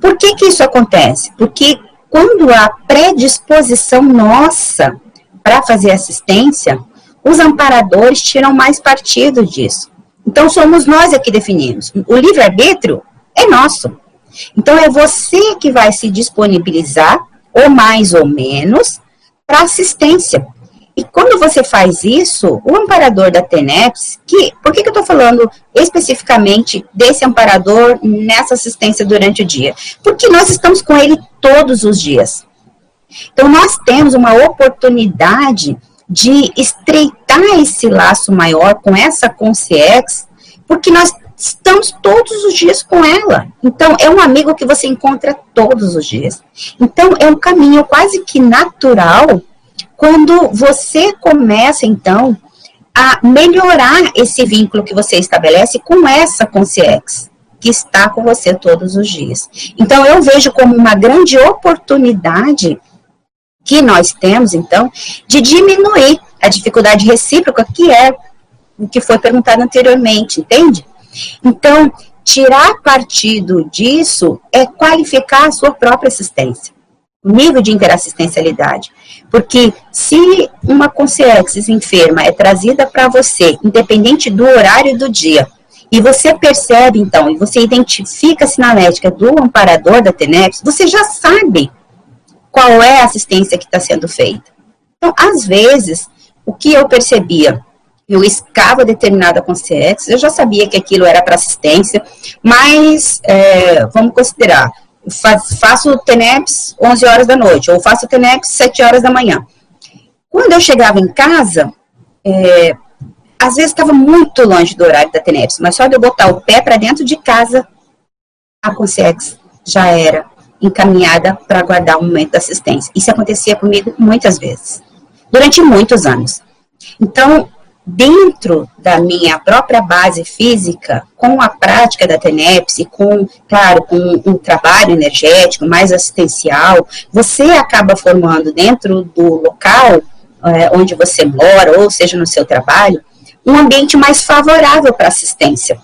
Por que, que isso acontece? Porque quando há predisposição nossa para fazer assistência, os amparadores tiram mais partido disso. Então, somos nós é que definimos. O livre-arbítrio é nosso. Então, é você que vai se disponibilizar, ou mais ou menos, para assistência. E quando você faz isso, o amparador da TENEPS, que, por que, que eu estou falando especificamente desse amparador nessa assistência durante o dia? Porque nós estamos com ele todos os dias. Então, nós temos uma oportunidade de estreitar esse laço maior com essa consciência, porque nós estamos todos os dias com ela. Então, é um amigo que você encontra todos os dias. Então, é um caminho quase que natural quando você começa, então, a melhorar esse vínculo que você estabelece com essa consciência, que está com você todos os dias. Então, eu vejo como uma grande oportunidade que nós temos, então, de diminuir a dificuldade recíproca, que é o que foi perguntado anteriormente, entende? Então, tirar partido disso é qualificar a sua própria assistência, o nível de interassistencialidade. Porque se uma consciência enferma é trazida para você, independente do horário do dia, e você percebe, então, e você identifica a sinalética do amparador da TENEPS, você já sabe qual é a assistência que está sendo feita. Então, às vezes, o que eu percebia, eu escava determinada consciência, eu já sabia que aquilo era para assistência, mas é, vamos considerar, faço o TENEPS 11 horas da noite, ou faço o TENEPS 7 horas da manhã. Quando eu chegava em casa, é, às vezes estava muito longe do horário da TENEPS, mas só de eu botar o pé para dentro de casa, a consciência já era encaminhada para aguardar o momento da assistência. Isso acontecia comigo muitas vezes, durante muitos anos. Então, dentro da minha própria base física, com a prática da TENEPS com, claro, com um trabalho energético mais assistencial, você acaba formando dentro do local é, onde você mora, ou seja, no seu trabalho, um ambiente mais favorável para assistência.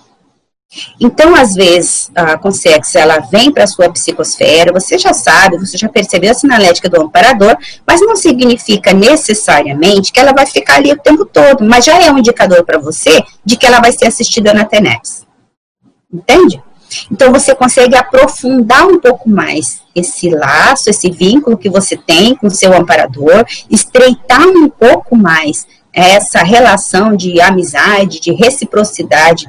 Então, às vezes, a Consex, ela vem para a sua psicosfera, você já sabe, você já percebeu a sinalética do amparador, mas não significa necessariamente que ela vai ficar ali o tempo todo, mas já é um indicador para você de que ela vai ser assistida na TENEPS. Entende? Então, você consegue aprofundar um pouco mais esse laço, esse vínculo que você tem com o seu amparador, estreitar um pouco mais essa relação de amizade, de reciprocidade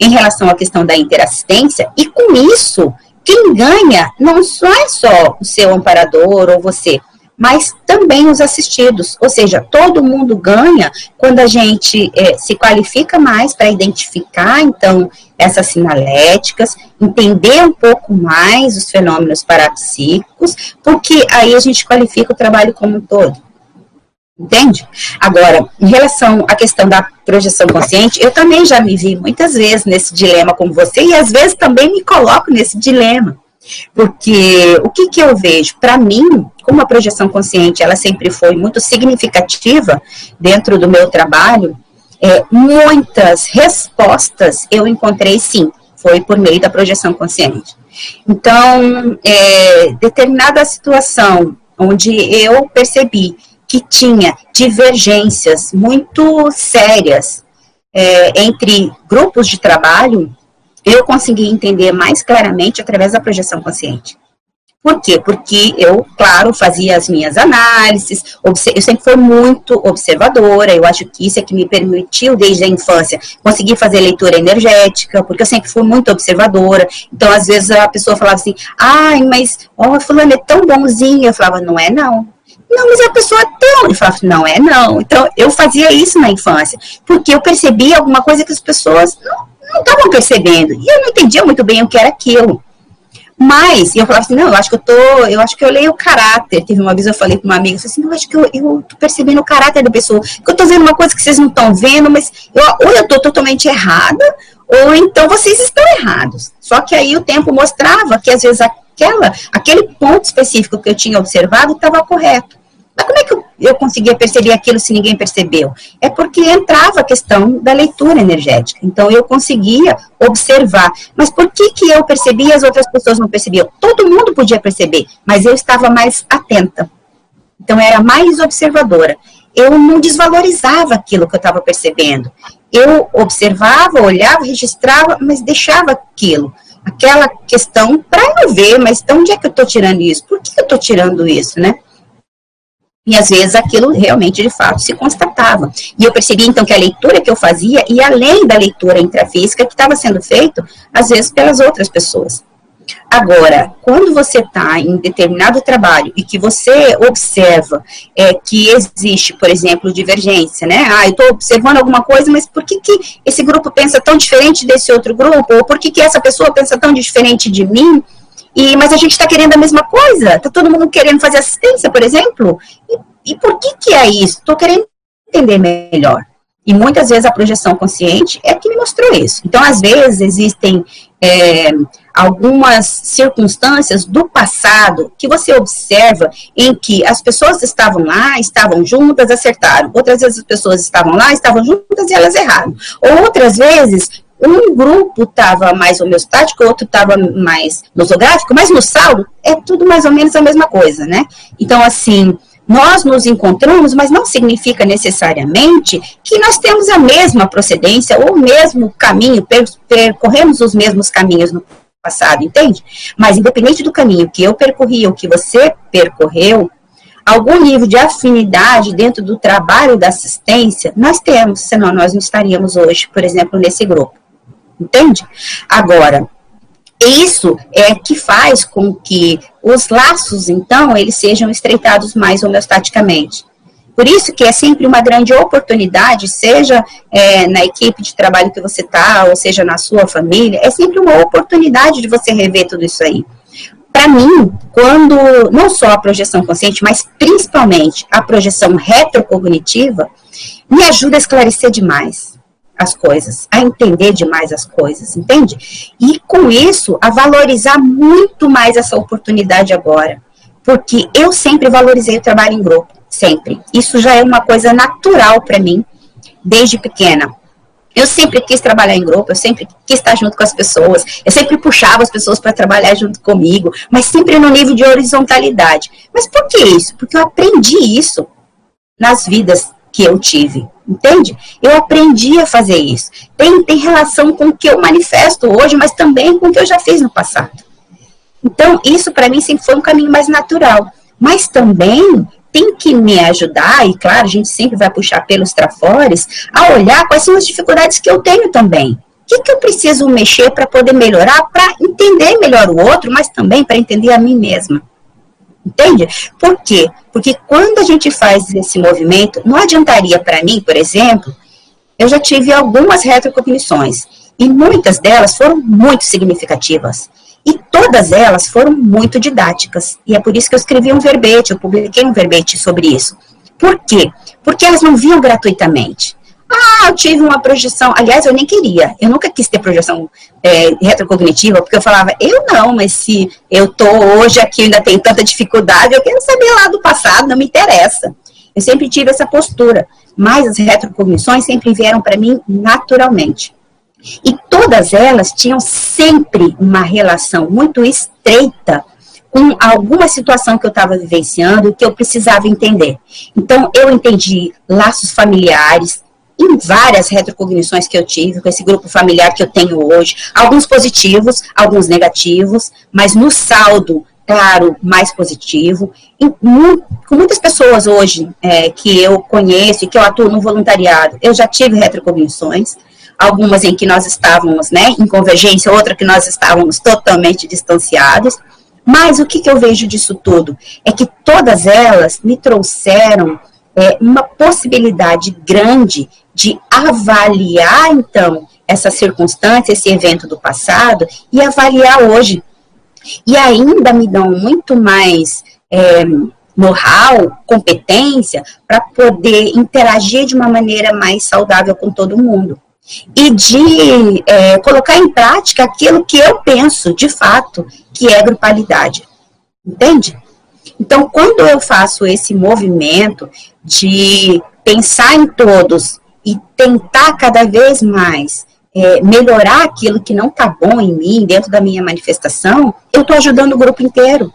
em relação à questão da interassistência, e com isso, quem ganha não só é só o seu amparador ou você, mas também os assistidos. Ou seja, todo mundo ganha quando a gente é, se qualifica mais para identificar, então, essas sinaléticas, entender um pouco mais os fenômenos parapsíquicos, porque aí a gente qualifica o trabalho como um todo. Entende? Agora, em relação à questão da projeção consciente, eu também já me vi muitas vezes nesse dilema como você, e às vezes também me coloco nesse dilema. Porque o que, que eu vejo? Para mim, como a projeção consciente ela sempre foi muito significativa dentro do meu trabalho, é, muitas respostas eu encontrei sim, foi por meio da projeção consciente. Então, é, determinada situação onde eu percebi que tinha divergências muito sérias é, entre grupos de trabalho, eu consegui entender mais claramente através da projeção consciente. Por quê? Porque eu, claro, fazia as minhas análises, eu sempre fui muito observadora, eu acho que isso é que me permitiu, desde a infância, conseguir fazer leitura energética, porque eu sempre fui muito observadora. Então, às vezes, a pessoa falava assim, ai, mas, ó, fulano é tão bonzinho. Eu falava, não é não. Não, mas a pessoa é tão. Eu falava, não é não. Então, eu fazia isso na infância, porque eu percebia alguma coisa que as pessoas não estavam percebendo. E eu não entendia muito bem o que era aquilo. Mas, eu falava assim, não, eu acho que eu tô, eu acho que eu leio o caráter. Teve uma vez eu falei com uma amiga, eu assim, eu acho que eu, eu tô percebendo o caráter da pessoa. Que eu tô vendo uma coisa que vocês não estão vendo, mas eu, ou eu tô totalmente errada, ou então vocês estão errados. Só que aí o tempo mostrava que às vezes aquela, aquele ponto específico que eu tinha observado estava correto. Mas como é que eu, eu conseguia perceber aquilo se ninguém percebeu? É porque entrava a questão da leitura energética. Então eu conseguia observar. Mas por que, que eu percebi e as outras pessoas não percebiam? Todo mundo podia perceber, mas eu estava mais atenta. Então era mais observadora. Eu não desvalorizava aquilo que eu estava percebendo. Eu observava, olhava, registrava, mas deixava aquilo aquela questão para eu ver, mas de onde é que eu estou tirando isso? Por que eu estou tirando isso, né? E às vezes aquilo realmente, de fato, se constatava. E eu percebi, então, que a leitura que eu fazia, e além da leitura intrafísica, que estava sendo feito, às vezes, pelas outras pessoas. Agora, quando você está em determinado trabalho e que você observa é, que existe, por exemplo, divergência, né? Ah, eu estou observando alguma coisa, mas por que, que esse grupo pensa tão diferente desse outro grupo? Ou por que, que essa pessoa pensa tão diferente de mim? E, mas a gente está querendo a mesma coisa? Está todo mundo querendo fazer assistência, por exemplo? E, e por que, que é isso? Estou querendo entender melhor. E muitas vezes a projeção consciente é que me mostrou isso. Então, às vezes, existem é, algumas circunstâncias do passado que você observa em que as pessoas estavam lá, estavam juntas, acertaram. Outras vezes as pessoas estavam lá, estavam juntas e elas erraram. Ou outras vezes um grupo estava mais homeostático, outro estava mais nosográfico, mas no saldo é tudo mais ou menos a mesma coisa, né? Então, assim, nós nos encontramos, mas não significa necessariamente que nós temos a mesma procedência ou o mesmo caminho, percorremos os mesmos caminhos no passado, entende? Mas independente do caminho que eu percorri ou que você percorreu, algum nível de afinidade dentro do trabalho da assistência, nós temos, senão nós não estaríamos hoje, por exemplo, nesse grupo. Entende? Agora, isso é que faz com que os laços, então, eles sejam estreitados mais homeostaticamente. Por isso que é sempre uma grande oportunidade, seja é, na equipe de trabalho que você está, ou seja na sua família, é sempre uma oportunidade de você rever tudo isso aí. Para mim, quando não só a projeção consciente, mas principalmente a projeção retrocognitiva, me ajuda a esclarecer demais as coisas, a entender demais as coisas, entende? E com isso, a valorizar muito mais essa oportunidade agora. Porque eu sempre valorizei o trabalho em grupo, sempre. Isso já é uma coisa natural para mim, desde pequena. Eu sempre quis trabalhar em grupo, eu sempre quis estar junto com as pessoas, eu sempre puxava as pessoas para trabalhar junto comigo, mas sempre no nível de horizontalidade. Mas por que isso? Porque eu aprendi isso nas vidas que eu tive. Entende? Eu aprendi a fazer isso. Tem, tem relação com o que eu manifesto hoje, mas também com o que eu já fiz no passado. Então, isso para mim sempre foi um caminho mais natural. Mas também tem que me ajudar, e claro, a gente sempre vai puxar pelos trafores, a olhar quais são as dificuldades que eu tenho também. O que, que eu preciso mexer para poder melhorar, para entender melhor o outro, mas também para entender a mim mesma. Entende? Por quê? Porque quando a gente faz esse movimento, não adiantaria para mim, por exemplo, eu já tive algumas retrocognições, e muitas delas foram muito significativas. E todas elas foram muito didáticas. E é por isso que eu escrevi um verbete, eu publiquei um verbete sobre isso. Por quê? Porque elas não vinham gratuitamente. Ah, eu tive uma projeção. Aliás, eu nem queria. Eu nunca quis ter projeção é, retrocognitiva, porque eu falava, eu não, mas se eu tô hoje aqui ainda tem tanta dificuldade, eu quero saber lá do passado, não me interessa. Eu sempre tive essa postura. Mas as retrocognições sempre vieram para mim naturalmente. E todas elas tinham sempre uma relação muito estreita com alguma situação que eu estava vivenciando que eu precisava entender. Então, eu entendi laços familiares, em várias retrocognições que eu tive com esse grupo familiar que eu tenho hoje, alguns positivos, alguns negativos, mas no saldo, claro, mais positivo. E, com muitas pessoas hoje é, que eu conheço e que eu atuo no voluntariado, eu já tive retrocognições, algumas em que nós estávamos né, em convergência, outra que nós estávamos totalmente distanciados. Mas o que, que eu vejo disso tudo? É que todas elas me trouxeram é, uma possibilidade grande de avaliar, então, essa circunstância, esse evento do passado e avaliar hoje. E ainda me dão muito mais é, know-how, competência, para poder interagir de uma maneira mais saudável com todo mundo. E de é, colocar em prática aquilo que eu penso, de fato, que é grupalidade. Entende? Então, quando eu faço esse movimento de pensar em todos e tentar cada vez mais é, melhorar aquilo que não está bom em mim, dentro da minha manifestação, eu estou ajudando o grupo inteiro.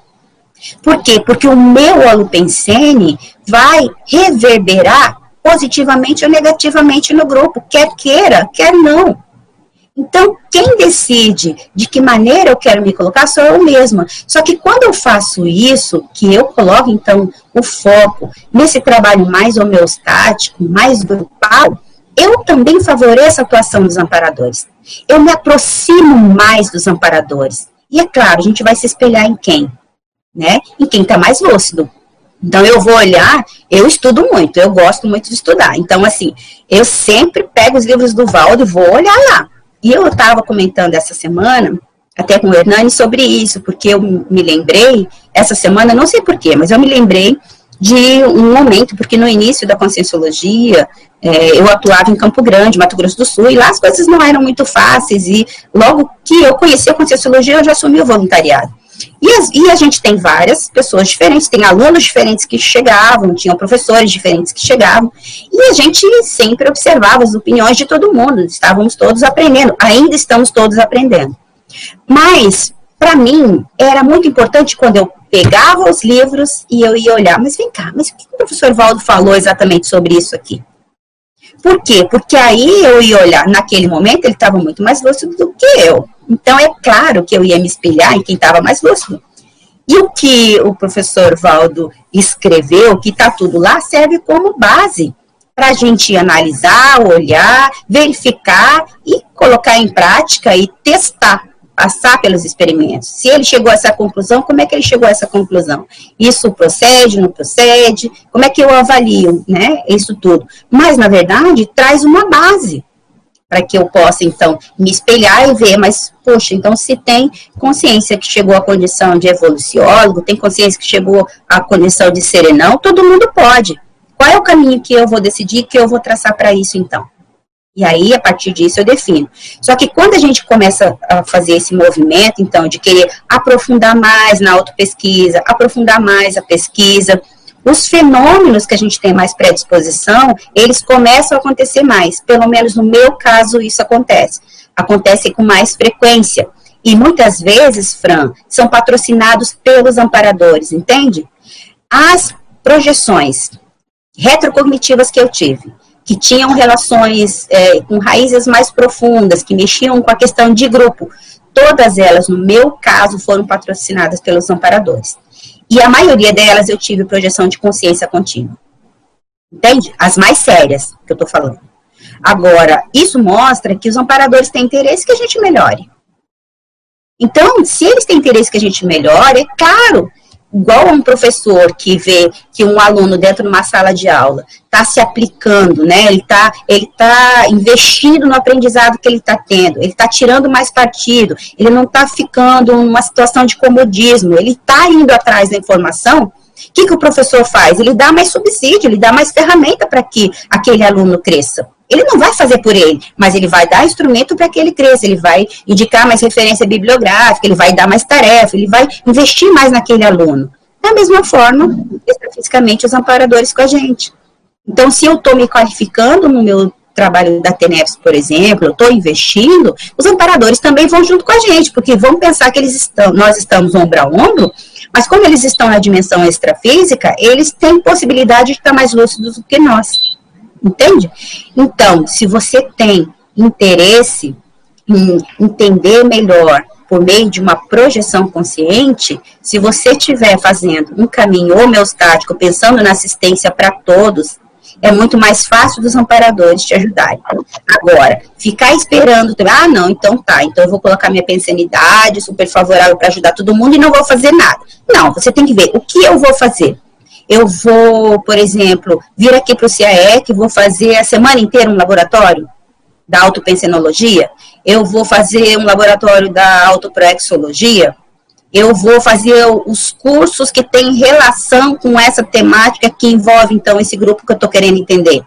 Por quê? Porque o meu alupensene vai reverberar positivamente ou negativamente no grupo, quer queira, quer não. Então, quem decide de que maneira eu quero me colocar sou eu mesma. Só que quando eu faço isso, que eu coloco então o foco nesse trabalho mais homeostático, mais grupal, eu também favoreço a atuação dos amparadores. Eu me aproximo mais dos amparadores. E é claro, a gente vai se espelhar em quem? Né? Em quem está mais lúcido. Então, eu vou olhar, eu estudo muito, eu gosto muito de estudar. Então, assim, eu sempre pego os livros do Valdo e vou olhar lá. E eu estava comentando essa semana, até com o Hernani, sobre isso, porque eu me lembrei, essa semana, não sei porquê, mas eu me lembrei de um momento, porque no início da conscienciologia, é, eu atuava em Campo Grande, Mato Grosso do Sul, e lá as coisas não eram muito fáceis, e logo que eu conheci a conscienciologia, eu já assumi o voluntariado. E, as, e, a gente tem várias pessoas diferentes, tem alunos diferentes que chegavam, tinham professores diferentes que chegavam, e a gente sempre observava as opiniões de todo mundo, estávamos todos aprendendo, ainda estamos todos aprendendo. Mas, para mim, era muito importante quando eu pegava os livros e eu ia olhar, mas vem cá, mas o que o professor Valdo falou exatamente sobre isso aqui? Por quê? Porque aí eu ia olhar, naquele momento ele estava muito mais lúcido do que eu. Então é claro que eu ia me espelhar em quem estava mais lúcido. E o que o professor Valdo escreveu, que está tudo lá, serve como base para a gente analisar, olhar, verificar e colocar em prática e testar passar pelos experimentos. Se ele chegou a essa conclusão, como é que ele chegou a essa conclusão? Isso procede, não procede? Como é que eu avalio, né? Isso tudo. Mas, na verdade, traz uma base para que eu possa, então, me espelhar e ver, mas, poxa, então, se tem consciência que chegou à condição de evoluciólogo, tem consciência que chegou à condição de serenão, todo mundo pode. Qual é o caminho que eu vou decidir, que eu vou traçar para isso, então? E aí, a partir disso, eu defino. Só que quando a gente começa a fazer esse movimento, então, de querer aprofundar mais na autopesquisa, aprofundar mais a pesquisa, os fenômenos que a gente tem mais predisposição, eles começam a acontecer mais. Pelo menos no meu caso, isso acontece. Acontece com mais frequência. E muitas vezes, Fran, são patrocinados pelos amparadores, entende? As projeções retrocognitivas que eu tive, que tinham relações é, com raízes mais profundas, que mexiam com a questão de grupo. Todas elas, no meu caso, foram patrocinadas pelos amparadores. E a maioria delas eu tive projeção de consciência contínua. Entende? As mais sérias que eu estou falando. Agora, isso mostra que os amparadores têm interesse que a gente melhore. Então, se eles têm interesse que a gente melhore, é claro igual um professor que vê que um aluno dentro de uma sala de aula está se aplicando, né? Ele está ele tá investindo no aprendizado que ele está tendo, ele está tirando mais partido, ele não está ficando numa situação de comodismo, ele está indo atrás da informação. O que, que o professor faz? Ele dá mais subsídio, ele dá mais ferramenta para que aquele aluno cresça. Ele não vai fazer por ele, mas ele vai dar instrumento para que ele cresça, ele vai indicar mais referência bibliográfica, ele vai dar mais tarefa, ele vai investir mais naquele aluno. Da mesma forma, especificamente os amparadores com a gente. Então, se eu estou me qualificando no meu trabalho da TENEPS, por exemplo, eu estou investindo, os amparadores também vão junto com a gente, porque vão pensar que eles estão, nós estamos ombro a ombro, mas como eles estão na dimensão extrafísica, eles têm possibilidade de estar mais lúcidos do que nós. Entende? Então, se você tem interesse em entender melhor por meio de uma projeção consciente, se você estiver fazendo um caminho homeostático, pensando na assistência para todos, é muito mais fácil dos amparadores te ajudarem. Agora, ficar esperando, ah, não, então tá, então eu vou colocar minha pensanidade super favorável para ajudar todo mundo e não vou fazer nada. Não, você tem que ver o que eu vou fazer eu vou, por exemplo, vir aqui para o CIAEC, vou fazer a semana inteira um laboratório da autopensenologia, eu vou fazer um laboratório da autoproexologia, eu vou fazer os cursos que têm relação com essa temática que envolve, então, esse grupo que eu estou querendo entender.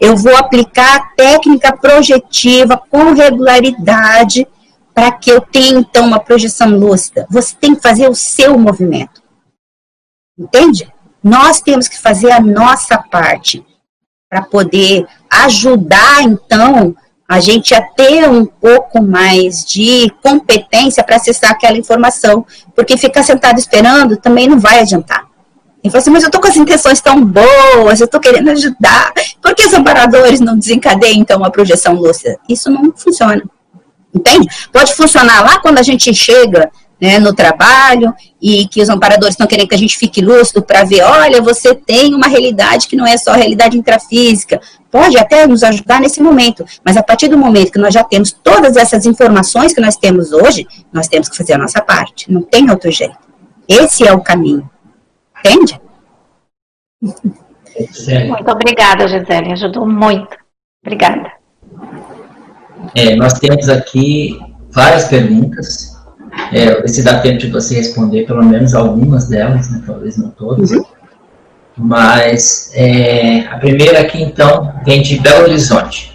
Eu vou aplicar técnica projetiva com regularidade para que eu tenha, então, uma projeção lúcida. Você tem que fazer o seu movimento. Entende? Nós temos que fazer a nossa parte para poder ajudar, então, a gente a ter um pouco mais de competência para acessar aquela informação, porque ficar sentado esperando também não vai adiantar. E assim, mas eu estou com as intenções tão boas, eu estou querendo ajudar, por que os amparadores não desencadeiam, então, uma projeção lúcida? Isso não funciona, entende? Pode funcionar lá quando a gente chega né, no trabalho e que os amparadores estão querendo que a gente fique lúcido para ver, olha, você tem uma realidade que não é só realidade intrafísica, pode até nos ajudar nesse momento, mas a partir do momento que nós já temos todas essas informações que nós temos hoje, nós temos que fazer a nossa parte, não tem outro jeito. Esse é o caminho, entende? Muito obrigada, Gisele, ajudou muito. Obrigada. É, nós temos aqui várias perguntas é, se dá tempo de você responder pelo menos algumas delas, né, talvez não todas. Uhum. mas é, a primeira aqui, então, vem de Belo Horizonte.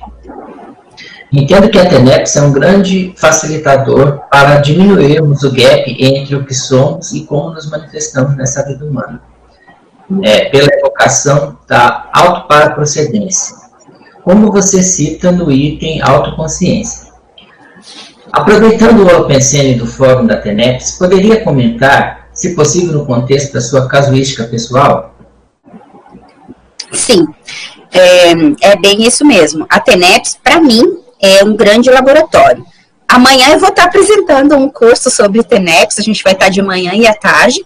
Entendo que a TENEPS é um grande facilitador para diminuirmos o gap entre o que somos e como nos manifestamos nessa vida humana, é, pela evocação da auto-para-procedência, como você cita no item autoconsciência. Aproveitando o OpenCN do Fórum da TENEPS, poderia comentar, se possível no contexto da sua casuística pessoal? Sim, é, é bem isso mesmo. A TENEPS, para mim, é um grande laboratório. Amanhã eu vou estar apresentando um curso sobre TENEPS, a gente vai estar de manhã e à tarde.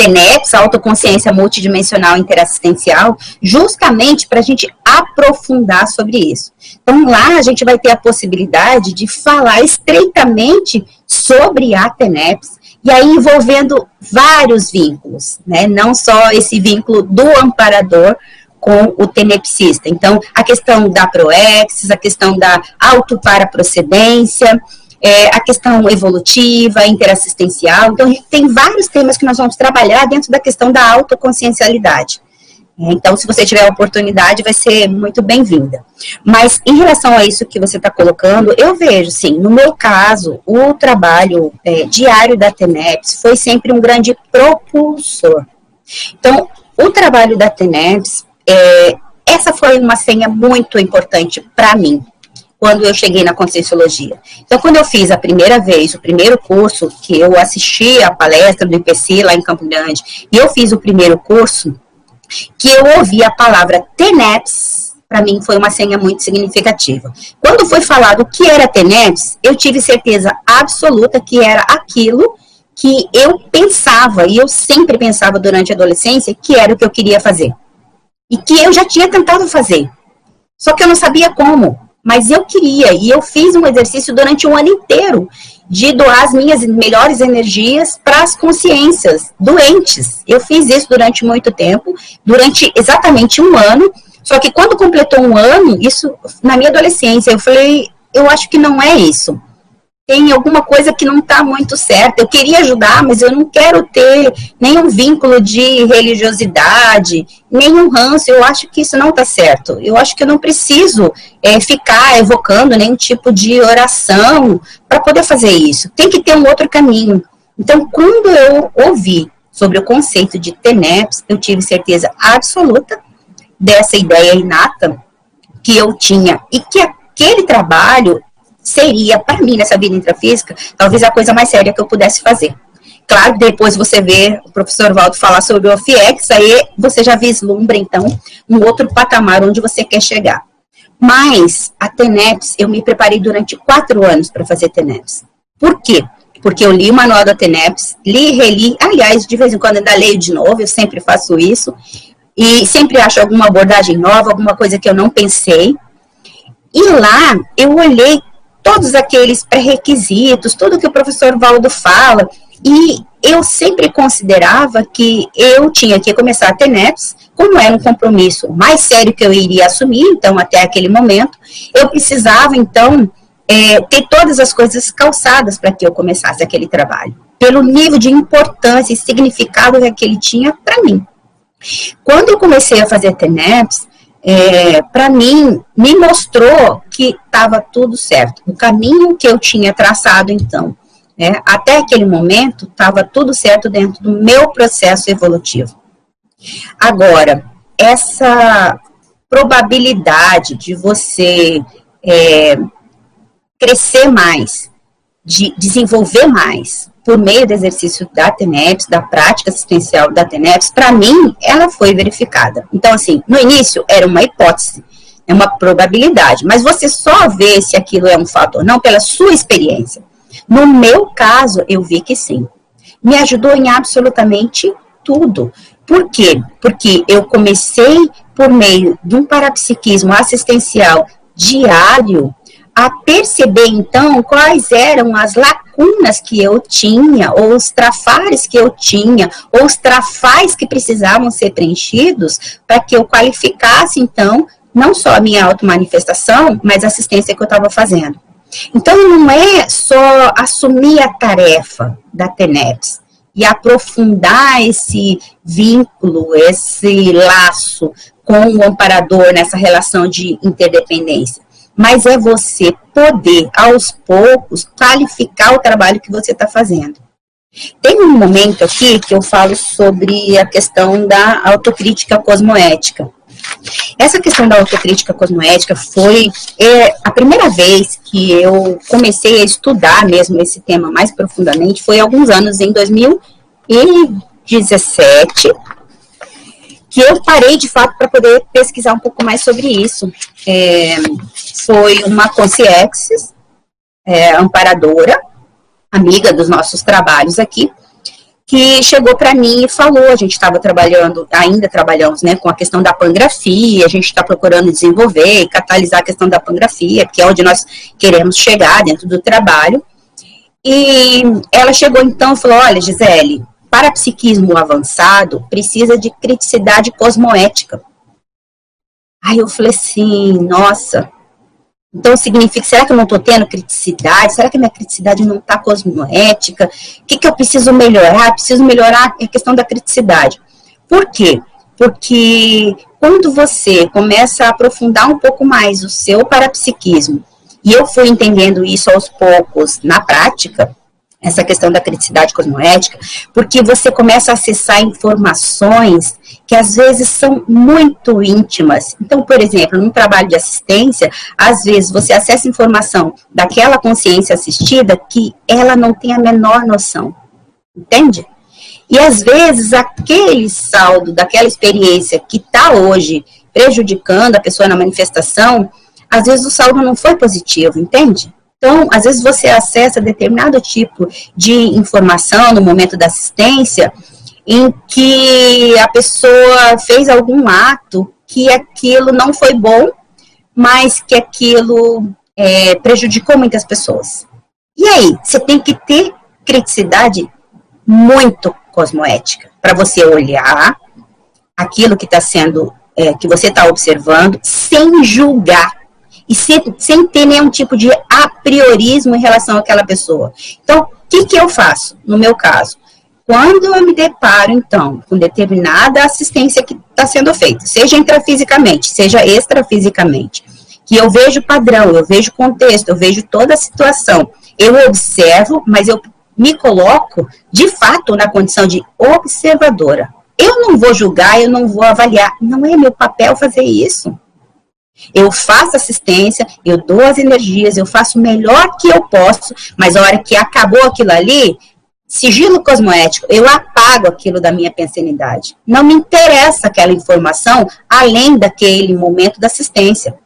TENEPS, autoconsciência multidimensional interassistencial, justamente para a gente aprofundar sobre isso. Então, lá a gente vai ter a possibilidade de falar estreitamente sobre a TENEPS, e aí envolvendo vários vínculos, né? Não só esse vínculo do amparador, com o tenepsista. Então, a questão da proexis, a questão da autoparaprocedência, é, a questão evolutiva, interassistencial. Então, tem vários temas que nós vamos trabalhar dentro da questão da autoconsciencialidade. Então, se você tiver a oportunidade, vai ser muito bem-vinda. Mas, em relação a isso que você está colocando, eu vejo, sim, no meu caso, o trabalho é, diário da TENEPS foi sempre um grande propulsor. Então, o trabalho da TENEPS é, essa foi uma senha muito importante para mim, quando eu cheguei na Conscienciologia. Então, quando eu fiz a primeira vez, o primeiro curso, que eu assisti a palestra do IPC lá em Campo Grande, e eu fiz o primeiro curso, que eu ouvi a palavra TENEPS, para mim foi uma senha muito significativa. Quando foi falado o que era TENEPS, eu tive certeza absoluta que era aquilo que eu pensava, e eu sempre pensava durante a adolescência, que era o que eu queria fazer e que eu já tinha tentado fazer. Só que eu não sabia como, mas eu queria e eu fiz um exercício durante um ano inteiro de doar as minhas melhores energias para as consciências doentes. Eu fiz isso durante muito tempo, durante exatamente um ano. Só que quando completou um ano, isso na minha adolescência, eu falei, eu acho que não é isso tem alguma coisa que não está muito certa. Eu queria ajudar, mas eu não quero ter nenhum vínculo de religiosidade, nenhum ranço. Eu acho que isso não está certo. Eu acho que eu não preciso é, ficar evocando nenhum tipo de oração para poder fazer isso. Tem que ter um outro caminho. Então, quando eu ouvi sobre o conceito de TENEPS, eu tive certeza absoluta dessa ideia inata que eu tinha e que aquele trabalho seria, para mim, nessa vida intrafísica, talvez a coisa mais séria que eu pudesse fazer. Claro, depois você vê o professor Valdo falar sobre o OFIEX, aí você já vislumbra, então, um outro patamar onde você quer chegar. Mas a TENEPS, eu me preparei durante quatro anos para fazer TENEPS. Por quê? Porque eu li o manual da TENEPS, li e reli, aliás, de vez em quando ainda leio de novo, eu sempre faço isso, e sempre acho alguma abordagem nova, alguma coisa que eu não pensei. E lá eu olhei todos aqueles pré-requisitos, tudo que o professor Valdo fala, e eu sempre considerava que eu tinha que começar a ter NEPS, como era um compromisso mais sério que eu iria assumir, então, até aquele momento, eu precisava, então, é, ter todas as coisas calçadas para que eu começasse aquele trabalho, pelo nível de importância e significado que aquele tinha para mim. Quando eu comecei a fazer TENEPS, é, para mim, me mostrou que estava tudo certo. O caminho que eu tinha traçado, então, né, até aquele momento, estava tudo certo dentro do meu processo evolutivo. Agora, essa probabilidade de você é, crescer mais, de desenvolver mais, por meio do exercício da TENEPS, da prática assistencial da TENEPS, para mim, ela foi verificada. Então, assim, no início era uma hipótese, é uma probabilidade, mas você só vê se aquilo é um fato ou não pela sua experiência. No meu caso, eu vi que sim. Me ajudou em absolutamente tudo. Por quê? Porque eu comecei por meio de um parapsiquismo assistencial diário a perceber então quais eram as lacunas que eu tinha, ou os trafares que eu tinha, ou os trafais que precisavam ser preenchidos para que eu qualificasse então não só a minha automanifestação, mas a assistência que eu estava fazendo. Então não é só assumir a tarefa da TENEPS, e aprofundar esse vínculo, esse laço com o amparador nessa relação de interdependência. Mas é você poder, aos poucos, qualificar o trabalho que você está fazendo. Tem um momento aqui que eu falo sobre a questão da autocrítica cosmoética. Essa questão da autocrítica cosmoética foi é, a primeira vez que eu comecei a estudar mesmo esse tema mais profundamente, foi alguns anos, em 2017, que eu parei de fato para poder pesquisar um pouco mais sobre isso. É, foi uma consciência é, amparadora, amiga dos nossos trabalhos aqui, que chegou para mim e falou, a gente estava trabalhando, ainda trabalhamos, né, com a questão da pangrafia, a gente está procurando desenvolver e catalisar a questão da pangrafia, que é onde nós queremos chegar dentro do trabalho. E ela chegou então e falou, olha, Gisele, para psiquismo avançado, precisa de criticidade cosmoética. Aí eu falei assim, nossa, então, significa, será que eu não estou tendo criticidade? Será que minha criticidade não está cosmoética? O que, que eu preciso melhorar? Preciso melhorar a questão da criticidade. Por quê? Porque quando você começa a aprofundar um pouco mais o seu parapsiquismo, e eu fui entendendo isso aos poucos na prática, essa questão da criticidade cosmoética, porque você começa a acessar informações que às vezes são muito íntimas. Então, por exemplo, num trabalho de assistência, às vezes você acessa informação daquela consciência assistida que ela não tem a menor noção. Entende? E às vezes aquele saldo daquela experiência que está hoje prejudicando a pessoa na manifestação, às vezes o saldo não foi positivo, entende? Então, às vezes você acessa determinado tipo de informação no momento da assistência em que a pessoa fez algum ato que aquilo não foi bom, mas que aquilo é, prejudicou muitas pessoas. E aí, você tem que ter criticidade muito cosmoética para você olhar aquilo que está sendo, é, que você está observando, sem julgar e sem, sem ter nenhum tipo de a priorismo em relação àquela pessoa. Então, o que, que eu faço, no meu caso? Quando eu me deparo, então, com determinada assistência que está sendo feita, seja intrafisicamente, seja extrafisicamente, que eu vejo padrão, eu vejo contexto, eu vejo toda a situação, eu observo, mas eu me coloco, de fato, na condição de observadora. Eu não vou julgar, eu não vou avaliar, não é meu papel fazer isso. Eu faço assistência, eu dou as energias, eu faço o melhor que eu posso, mas a hora que acabou aquilo ali, sigilo cosmoético, eu apago aquilo da minha pensanidade. Não me interessa aquela informação além daquele momento da assistência.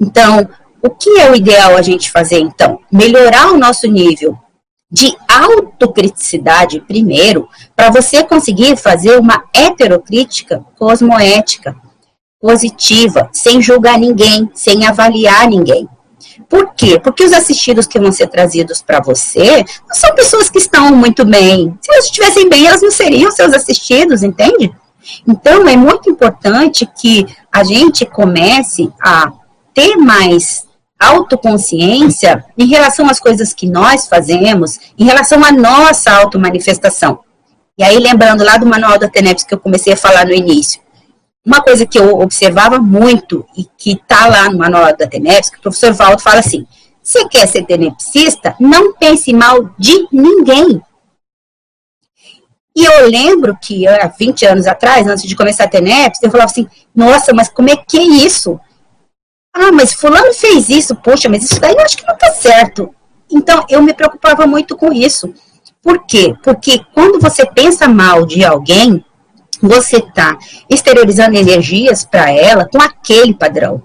Então, o que é o ideal a gente fazer então? Melhorar o nosso nível de autocriticidade primeiro, para você conseguir fazer uma heterocrítica cosmoética positiva, sem julgar ninguém, sem avaliar ninguém. Por quê? Porque os assistidos que vão ser trazidos para você não são pessoas que estão muito bem. Se elas estivessem bem, elas não seriam seus assistidos, entende? Então, é muito importante que a gente comece a ter mais autoconsciência em relação às coisas que nós fazemos, em relação à nossa automanifestação. E aí, lembrando lá do manual da TENEPS que eu comecei a falar no início, uma coisa que eu observava muito e que está lá no manual da TENEPS, que o professor Valdo fala assim, você quer ser tenepsista? Não pense mal de ninguém. E eu lembro que há 20 anos atrás, antes de começar a TENEPS, eu falava assim, nossa, mas como é que é isso? Ah, mas fulano fez isso, poxa, mas isso daí eu acho que não está certo. Então, eu me preocupava muito com isso. Por quê? Porque quando você pensa mal de alguém, você está exteriorizando energias para ela com aquele padrão.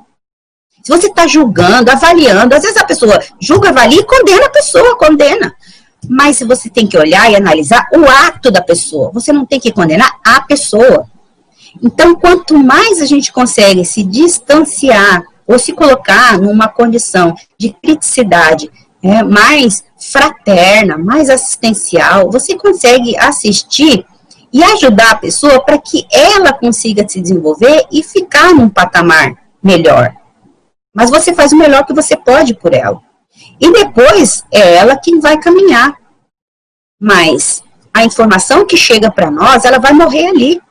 Se você está julgando, avaliando, às vezes a pessoa julga, avalia e condena a pessoa, condena. Mas você tem que olhar e analisar o ato da pessoa. Você não tem que condenar a pessoa. Então, quanto mais a gente consegue se distanciar ou se colocar numa condição de criticidade é, mais fraterna, mais assistencial, você consegue assistir e ajudar a pessoa para que ela consiga se desenvolver e ficar num patamar melhor. Mas você faz o melhor que você pode por ela. E depois é ela quem vai caminhar. Mas a informação que chega para nós, ela vai morrer ali.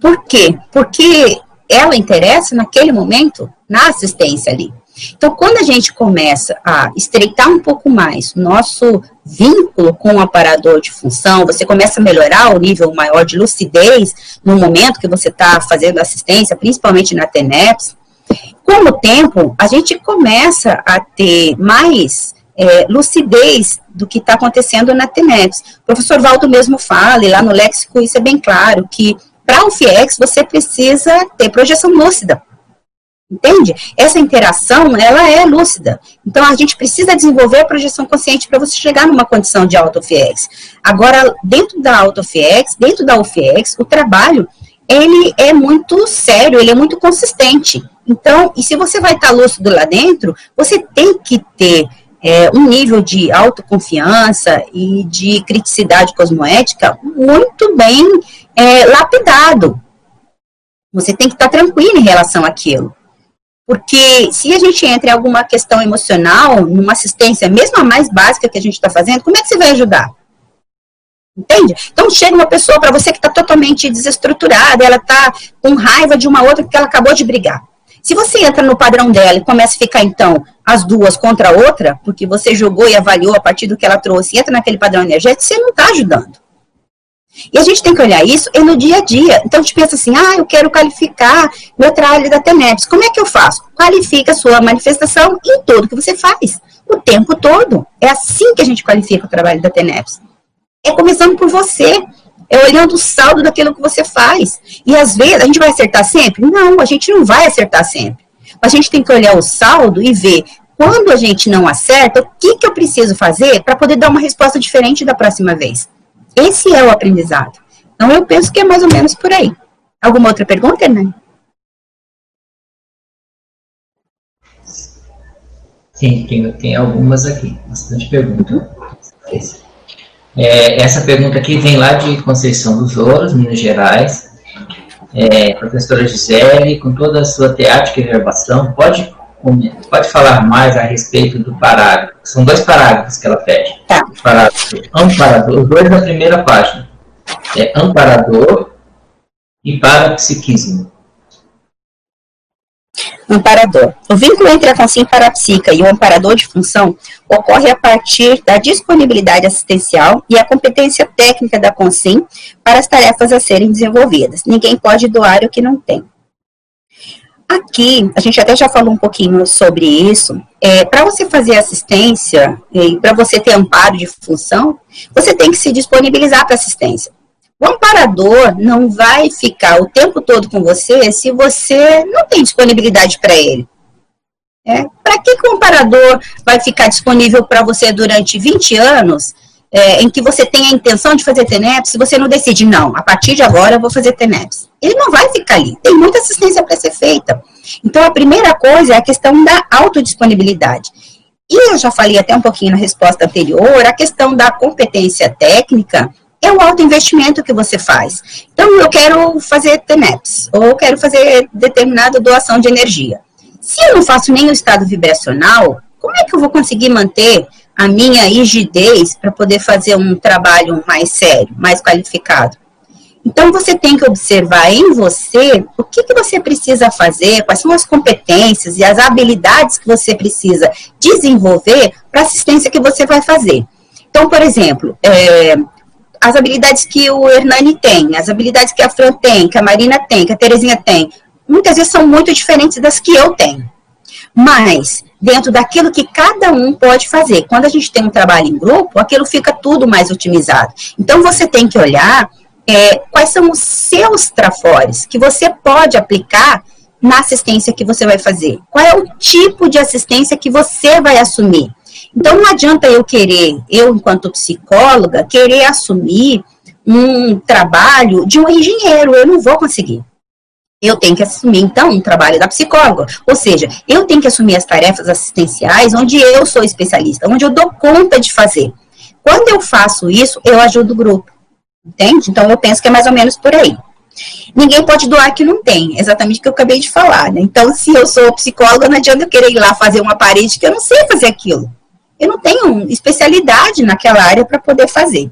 Por quê? Porque ela interessa naquele momento na assistência ali. Então, quando a gente começa a estreitar um pouco mais nosso vínculo com o aparador de função, você começa a melhorar o nível maior de lucidez no momento que você está fazendo assistência, principalmente na TENEPS. Com o tempo, a gente começa a ter mais é, lucidez do que está acontecendo na TENEPS. O professor Valdo mesmo fala, e lá no léxico isso é bem claro, que para o FIEX você precisa ter projeção lúcida. Entende? Essa interação, ela é lúcida. Então, a gente precisa desenvolver a projeção consciente para você chegar numa condição de autofiex. Agora, dentro da autofiex, dentro da UFIEX, o trabalho, ele é muito sério, ele é muito consistente. Então, e se você vai estar lúcido lá dentro, você tem que ter é, um nível de autoconfiança e de criticidade cosmoética muito bem é, lapidado. Você tem que estar tranquilo em relação àquilo. Porque se a gente entra em alguma questão emocional, numa assistência, mesmo a mais básica que a gente está fazendo, como é que você vai ajudar? Entende? Então chega uma pessoa para você que está totalmente desestruturada, ela está com raiva de uma outra porque ela acabou de brigar. Se você entra no padrão dela e começa a ficar, então, as duas contra a outra, porque você jogou e avaliou a partir do que ela trouxe e entra naquele padrão energético, você não está ajudando. E a gente tem que olhar isso no dia a dia. Então a gente pensa assim, ah, eu quero qualificar meu trabalho da TENEPS. Como é que eu faço? Qualifica a sua manifestação em tudo que você faz, o tempo todo. É assim que a gente qualifica o trabalho da TENEPS. É começando por você, é olhando o saldo daquilo que você faz. E às vezes, a gente vai acertar sempre? Não, a gente não vai acertar sempre. A gente tem que olhar o saldo e ver quando a gente não acerta, o que, que eu preciso fazer para poder dar uma resposta diferente da próxima vez. Esse é o aprendizado. Então, eu penso que é mais ou menos por aí. Alguma outra pergunta, Hernani? Sim, tem, tem algumas aqui, bastante perguntas. É, essa pergunta aqui vem lá de Conceição dos Ouros, Minas Gerais. É, professora Gisele, com toda a sua teática e verbação, pode, pode falar mais a respeito do parágrafo? São dois parágrafos que ela pede. Tá. Parágrafo amparador, os dois da primeira página. É amparador e parapsiquismo. Amparador. O vínculo entre a consciência parapsíquica e o amparador de função ocorre a partir da disponibilidade assistencial e a competência técnica da consciência para as tarefas a serem desenvolvidas. Ninguém pode doar o que não tem. Aqui, a gente até já falou um pouquinho sobre isso. É, para você fazer assistência e para você ter amparo de função, você tem que se disponibilizar para assistência. O amparador não vai ficar o tempo todo com você se você não tem disponibilidade para ele. É, para que, que o amparador vai ficar disponível para você durante 20 anos, é, em que você tem a intenção de fazer TENEPS, se você não decide, não, a partir de agora eu vou fazer TENEPS? Ele não vai ficar ali, tem muita assistência para ser feita. Então, a primeira coisa é a questão da autodisponibilidade. E eu já falei até um pouquinho na resposta anterior, a questão da competência técnica é o alto investimento que você faz. Então, eu quero fazer TENEPS, ou quero fazer determinada doação de energia. Se eu não faço nem o estado vibracional, como é que eu vou conseguir manter a minha rigidez para poder fazer um trabalho mais sério, mais qualificado? Então, você tem que observar em você o que, que você precisa fazer, quais são as competências e as habilidades que você precisa desenvolver para a assistência que você vai fazer. Então, por exemplo, é, as habilidades que o Hernani tem, as habilidades que a Fran tem, que a Marina tem, que a Terezinha tem, muitas vezes são muito diferentes das que eu tenho. Mas, dentro daquilo que cada um pode fazer, quando a gente tem um trabalho em grupo, aquilo fica tudo mais otimizado. Então, você tem que olhar é, quais são os seus trafores que você pode aplicar na assistência que você vai fazer. Qual é o tipo de assistência que você vai assumir? Então não adianta eu querer, eu enquanto psicóloga, querer assumir um trabalho de um engenheiro, eu não vou conseguir. Eu tenho que assumir, então, um trabalho da psicóloga. Ou seja, eu tenho que assumir as tarefas assistenciais onde eu sou especialista, onde eu dou conta de fazer. Quando eu faço isso, eu ajudo o grupo. Entende? Então, eu penso que é mais ou menos por aí. Ninguém pode doar que não tem, exatamente o que eu acabei de falar. Né? Então, se eu sou psicóloga, não adianta eu querer ir lá fazer uma parede que eu não sei fazer aquilo eu não tenho especialidade naquela área para poder fazer.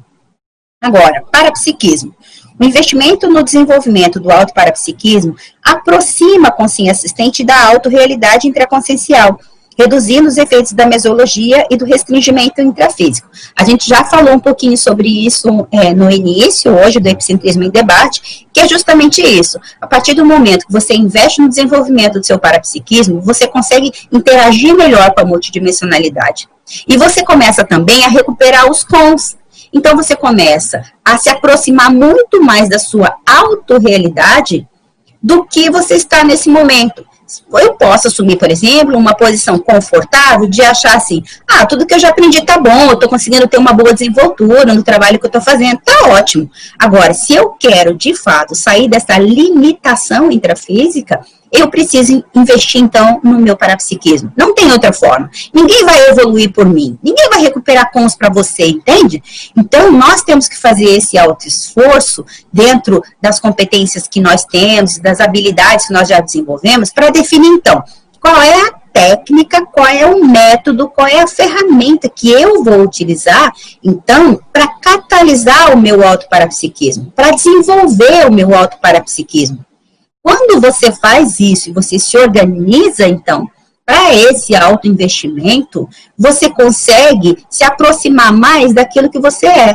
Agora, parapsiquismo. O investimento no desenvolvimento do autoparapsiquismo aproxima a consciência assistente da autorrealidade intraconsciencial, reduzindo os efeitos da mesologia e do restringimento intrafísico. A gente já falou um pouquinho sobre isso é, no início, hoje, do epicentrismo em debate, que é justamente isso. A partir do momento que você investe no desenvolvimento do seu parapsiquismo, você consegue interagir melhor com a multidimensionalidade. E você começa também a recuperar os cons, então você começa a se aproximar muito mais da sua autorrealidade do que você está nesse momento. Eu posso assumir, por exemplo, uma posição confortável de achar assim: ah, tudo que eu já aprendi tá bom, eu estou conseguindo ter uma boa desenvoltura no trabalho que eu estou fazendo, tá ótimo. Agora, se eu quero de fato sair dessa limitação intrafísica, eu preciso investir então no meu parapsiquismo. Não tem outra forma. Ninguém vai evoluir por mim. Ninguém vai recuperar cons para você, entende? Então nós temos que fazer esse alto esforço dentro das competências que nós temos, das habilidades que nós já desenvolvemos, para definir então qual é a técnica, qual é o método, qual é a ferramenta que eu vou utilizar, então, para catalisar o meu autoparapsiquismo, para desenvolver o meu autoparapsiquismo. Quando você faz isso e você se organiza, então, para esse alto investimento, você consegue se aproximar mais daquilo que você é.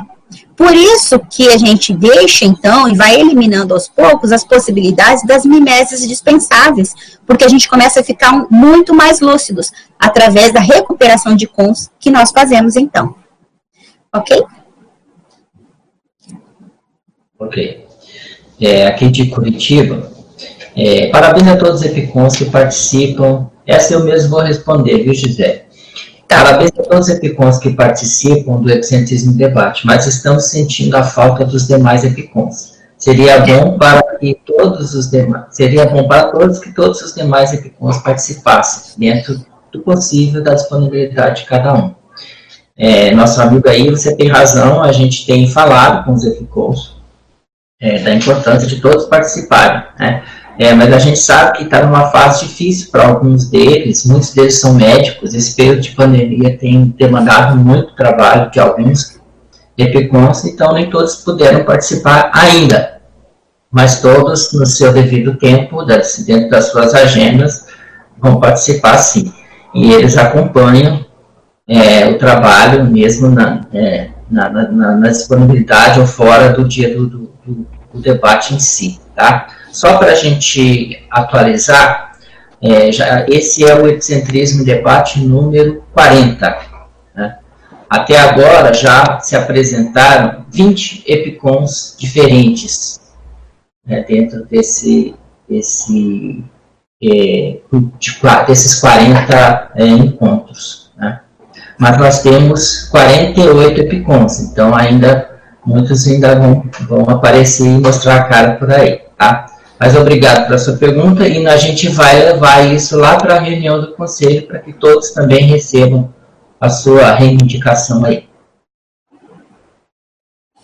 Por isso que a gente deixa, então, e vai eliminando aos poucos as possibilidades das mimeses dispensáveis, porque a gente começa a ficar muito mais lúcidos através da recuperação de cons que nós fazemos, então. Ok? Ok. É, aqui de Curitiba, é, parabéns a todos os EPICONs que participam. Essa eu mesmo vou responder, viu, Gisele? Parabéns a todos os EPICONs que participam do Epicentrismo Debate, mas estamos sentindo a falta dos demais EPICONs. Seria bom para que todos os demais, seria bom para todos que todos os demais EPICONs participassem, dentro do possível da disponibilidade de cada um. É, nosso amigo aí, você tem razão, a gente tem falado com os EPICONs é, da importância de todos participarem, né? É, mas a gente sabe que está numa fase difícil para alguns deles, muitos deles são médicos, esse período de pandemia tem demandado muito trabalho de alguns EPCONs, então nem todos puderam participar ainda, mas todos no seu devido tempo, dentro das suas agendas, vão participar sim. E eles acompanham é, o trabalho mesmo na, é, na, na, na, disponibilidade ou fora do dia do, do, do debate em si, tá? Só para a gente atualizar, é, já, esse é o epicentrismo debate número 40. Né? Até agora já se apresentaram 20 epicons diferentes né, dentro desse, desse, é, de, desses 40 é, encontros. Né? Mas nós temos 48 epicons, então ainda muitos ainda vão, vão aparecer e mostrar a cara por aí. Tá? Mas obrigado pela sua pergunta e a gente vai levar isso lá para a reunião do conselho para que todos também recebam a sua reivindicação aí.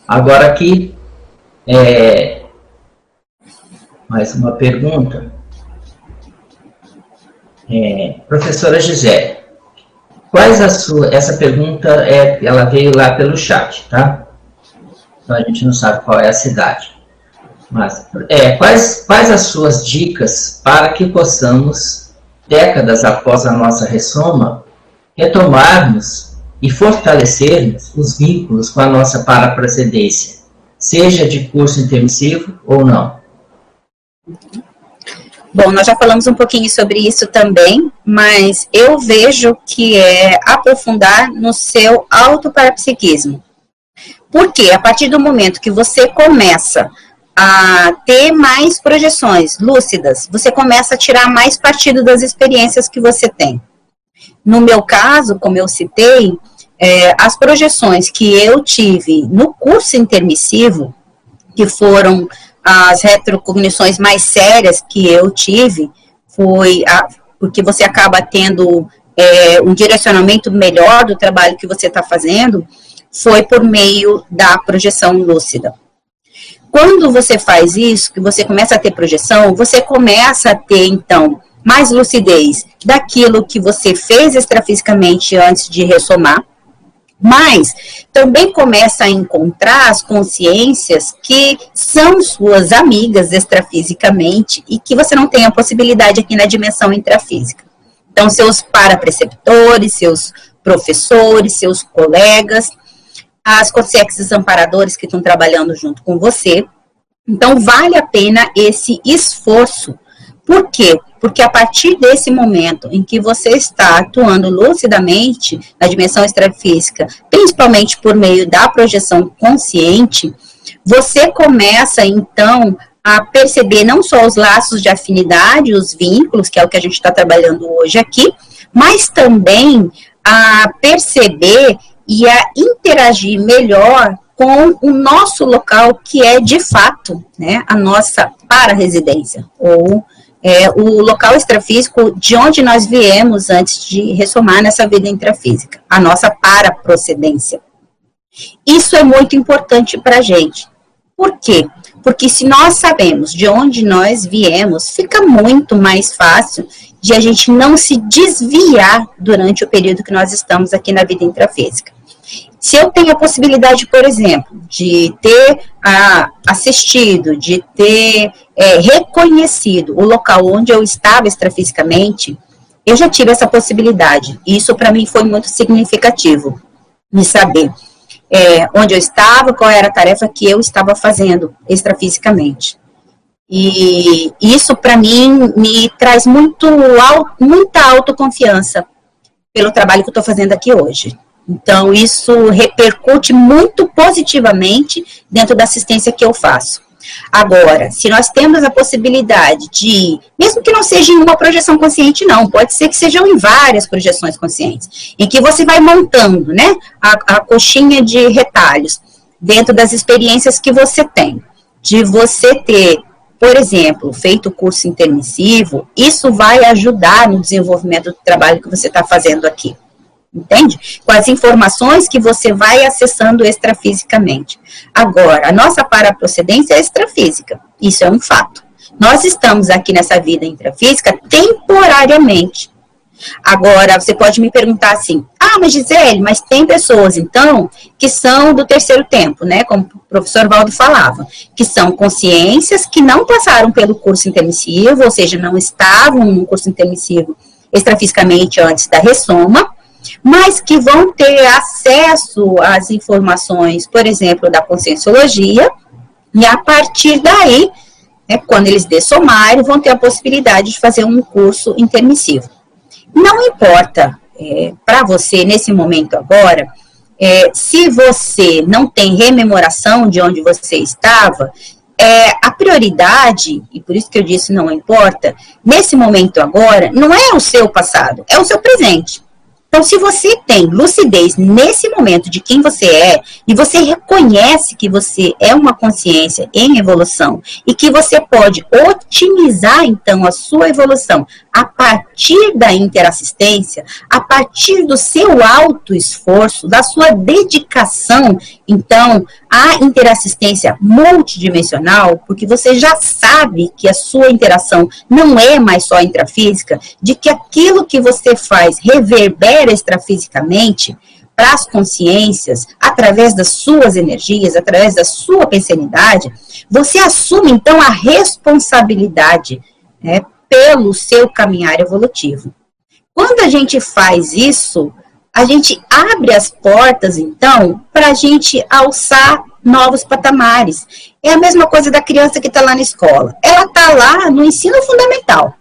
Agora aqui, é, mais uma pergunta. É, professora Gisele, quais a sua, essa pergunta é, ela veio lá pelo chat, tá? Então a gente não sabe qual é a cidade. Mas, é, quais, quais as suas dicas para que possamos, décadas após a nossa ressoma, retomarmos e fortalecermos os vínculos com a nossa paraprocedência, seja de curso intermissivo ou não? Bom, nós já falamos um pouquinho sobre isso também, mas eu vejo que é aprofundar no seu autoparapsiquismo. Porque a partir do momento que você começa a ter mais projeções lúcidas, você começa a tirar mais partido das experiências que você tem. No meu caso, como eu citei, é, as projeções que eu tive no curso intermissivo, que foram as retrocognições mais sérias que eu tive, foi a, porque você acaba tendo é, um direcionamento melhor do trabalho que você está fazendo, foi por meio da projeção lúcida. Quando você faz isso, que você começa a ter projeção, você começa a ter, então, mais lucidez daquilo que você fez extrafisicamente antes de ressomar, Mas também começa a encontrar as consciências que são suas amigas extrafisicamente e que você não tem a possibilidade aqui na dimensão intrafísica. Então, seus parapreceptores, seus professores, seus colegas, as consciências amparadores que estão trabalhando junto com você. Então, vale a pena esse esforço. Por quê? Porque a partir desse momento em que você está atuando lucidamente na dimensão extrafísica, principalmente por meio da projeção consciente, você começa então a perceber não só os laços de afinidade, os vínculos, que é o que a gente está trabalhando hoje aqui, mas também a perceber e a interagir melhor com o nosso local, que é de fato né, a nossa para-residência, ou é, o local extrafísico de onde nós viemos antes de ressomar nessa vida intrafísica, a nossa para-procedência. Isso é muito importante para a gente. Por quê? Porque se nós sabemos de onde nós viemos, fica muito mais fácil de a gente não se desviar durante o período que nós estamos aqui na vida intrafísica. Se eu tenho a possibilidade, por exemplo, de ter ah, assistido, de ter é, reconhecido o local onde eu estava extrafisicamente, eu já tive essa possibilidade. Isso para mim foi muito significativo, me saber é, onde eu estava, qual era a tarefa que eu estava fazendo extrafisicamente. E isso, para mim, me traz muito, muita autoconfiança pelo trabalho que eu estou fazendo aqui hoje. Então, isso repercute muito positivamente dentro da assistência que eu faço. Agora, se nós temos a possibilidade de, mesmo que não seja em uma projeção consciente, não, pode ser que sejam em várias projeções conscientes, em que você vai montando, né, a, a coxinha de retalhos dentro das experiências que você tem, de você ter por exemplo, feito o curso intermissivo, isso vai ajudar no desenvolvimento do trabalho que você está fazendo aqui. Entende? Com as informações que você vai acessando extrafisicamente. Agora, a nossa paraprocedência é extrafísica. Isso é um fato. Nós estamos aqui nessa vida intrafísica temporariamente. Agora, você pode me perguntar assim: ah, mas Gisele, mas tem pessoas, então, que são do terceiro tempo, né? Como o professor Valdo falava, que são consciências que não passaram pelo curso intermissivo, ou seja, não estavam no curso intermissivo extrafisicamente antes da ressoma, mas que vão ter acesso às informações, por exemplo, da conscienciologia, e a partir daí, né, quando eles dessomarem, vão ter a possibilidade de fazer um curso intermissivo. Não importa é, para você, nesse momento agora, é, se você não tem rememoração de onde você estava, é, a prioridade, e por isso que eu disse não importa, nesse momento agora, não é o seu passado, é o seu presente. Então, se você tem lucidez nesse momento de quem você é, e você reconhece que você é uma consciência em evolução, e que você pode otimizar, então, a sua evolução a partir da interassistência, a partir do seu alto esforço, da sua dedicação, então, à interassistência multidimensional, porque você já sabe que a sua interação não é mais só intrafísica, de que aquilo que você faz reverbera extrafisicamente para as consciências, através das suas energias, através da sua pensanidade, você assume então a responsabilidade né, pelo seu caminhar evolutivo. Quando a gente faz isso, a gente abre as portas, então, para a gente alçar novos patamares. É a mesma coisa da criança que está lá na escola. Ela está lá no ensino fundamental.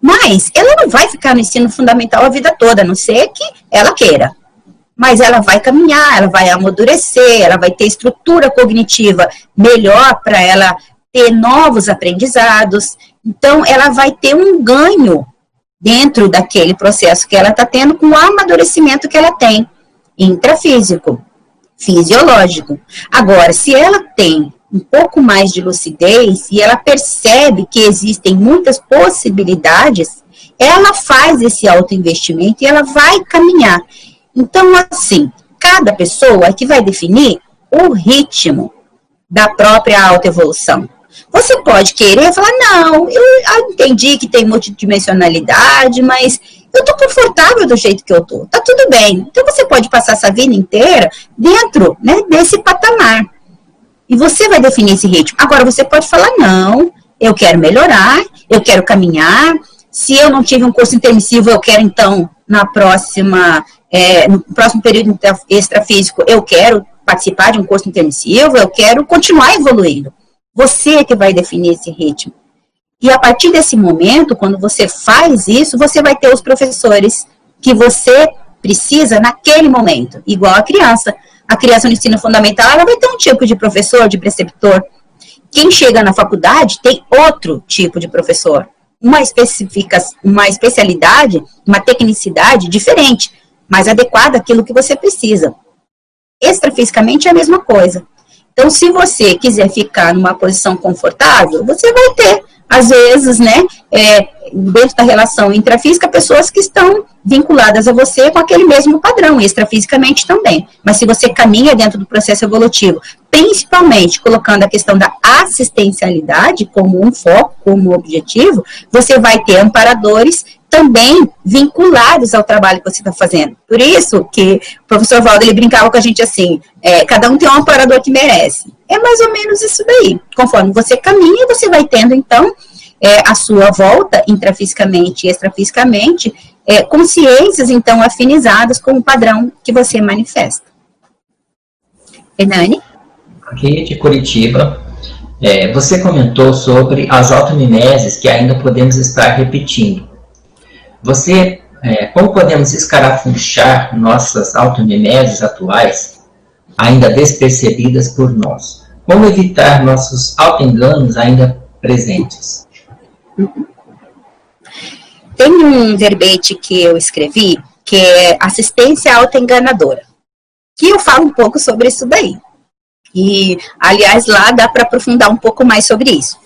Mas ela não vai ficar no ensino fundamental a vida toda, a não ser que ela queira. Mas ela vai caminhar, ela vai amadurecer, ela vai ter estrutura cognitiva melhor para ela ter novos aprendizados. Então, ela vai ter um ganho dentro daquele processo que ela está tendo com o amadurecimento que ela tem intrafísico, fisiológico. Agora, se ela tem um pouco mais de lucidez e ela percebe que existem muitas possibilidades, ela faz esse autoinvestimento e ela vai caminhar. Então, assim, cada pessoa é que vai definir o ritmo da própria autoevolução. Você pode querer falar, não, eu entendi que tem multidimensionalidade, mas eu tô confortável do jeito que eu tô, tá tudo bem. Então você pode passar essa vida inteira dentro né, desse patamar. E você vai definir esse ritmo. Agora você pode falar, não, eu quero melhorar, eu quero caminhar. Se eu não tive um curso intermissivo, eu quero então, na próxima, é, no próximo período extrafísico, eu quero participar de um curso intermissivo, eu quero continuar evoluindo. Você é que vai definir esse ritmo. E a partir desse momento, quando você faz isso, você vai ter os professores que você precisa naquele momento, igual a criança. A criança no ensino fundamental, ela vai ter um tipo de professor, de preceptor. Quem chega na faculdade tem outro tipo de professor. Uma, especifica, uma especialidade, uma tecnicidade diferente, mais adequada àquilo que você precisa. Extrafisicamente é a mesma coisa. Então, se você quiser ficar numa posição confortável, você vai ter às vezes, né, é, dentro da relação intrafísica, pessoas que estão vinculadas a você com aquele mesmo padrão, extrafisicamente também. Mas se você caminha dentro do processo evolutivo, principalmente colocando a questão da assistencialidade como um foco, como objetivo, você vai ter amparadores também vinculados ao trabalho que você está fazendo. Por isso que o professor Valdo, ele brincava com a gente assim, é, cada um tem um amparador que merece. É mais ou menos isso daí. Conforme você caminha, você vai tendo, então, é, a sua volta, intrafisicamente e extrafisicamente, é, consciências, então, afinizadas com o padrão que você manifesta. Hernani? Aqui de Curitiba, é, você comentou sobre as automimeses que ainda podemos estar repetindo. Você, é, como podemos escarafunchar nossas automimeses atuais, ainda despercebidas por nós? Como evitar nossos autoenganos ainda presentes? Tem um verbete que eu escrevi, que é assistência autoenganadora, que eu falo um pouco sobre isso daí. E, aliás, lá dá para aprofundar um pouco mais sobre isso.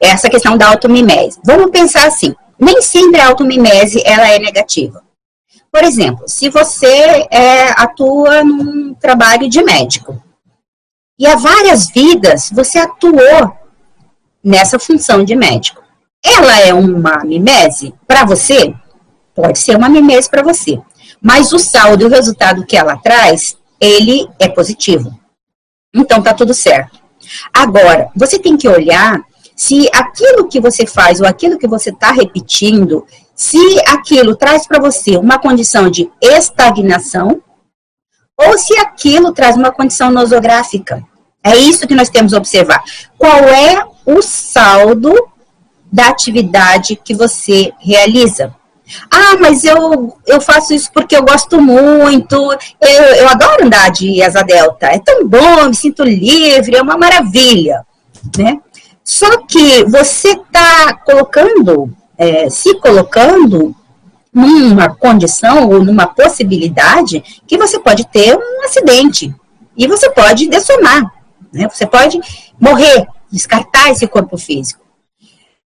Essa questão da automimese. Vamos pensar assim, nem sempre a automimese ela é negativa. Por exemplo, se você é, atua num trabalho de médico e há várias vidas você atuou nessa função de médico. Ela é uma mimese para você? Pode ser uma mimese para você. Mas o saldo e o resultado que ela traz, ele é positivo. Então tá tudo certo. Agora, você tem que olhar se aquilo que você faz ou aquilo que você está repetindo, se aquilo traz para você uma condição de estagnação ou se aquilo traz uma condição nosográfica. É isso que nós temos que observar. Qual é o saldo da atividade que você realiza? Ah, mas eu, eu faço isso porque eu gosto muito, eu, eu adoro andar de asa delta, é tão bom, me sinto livre, é uma maravilha, né? Só que você está colocando, é, se colocando numa condição ou numa possibilidade que você pode ter um acidente e você pode dessomar, né? Você pode morrer, descartar esse corpo físico.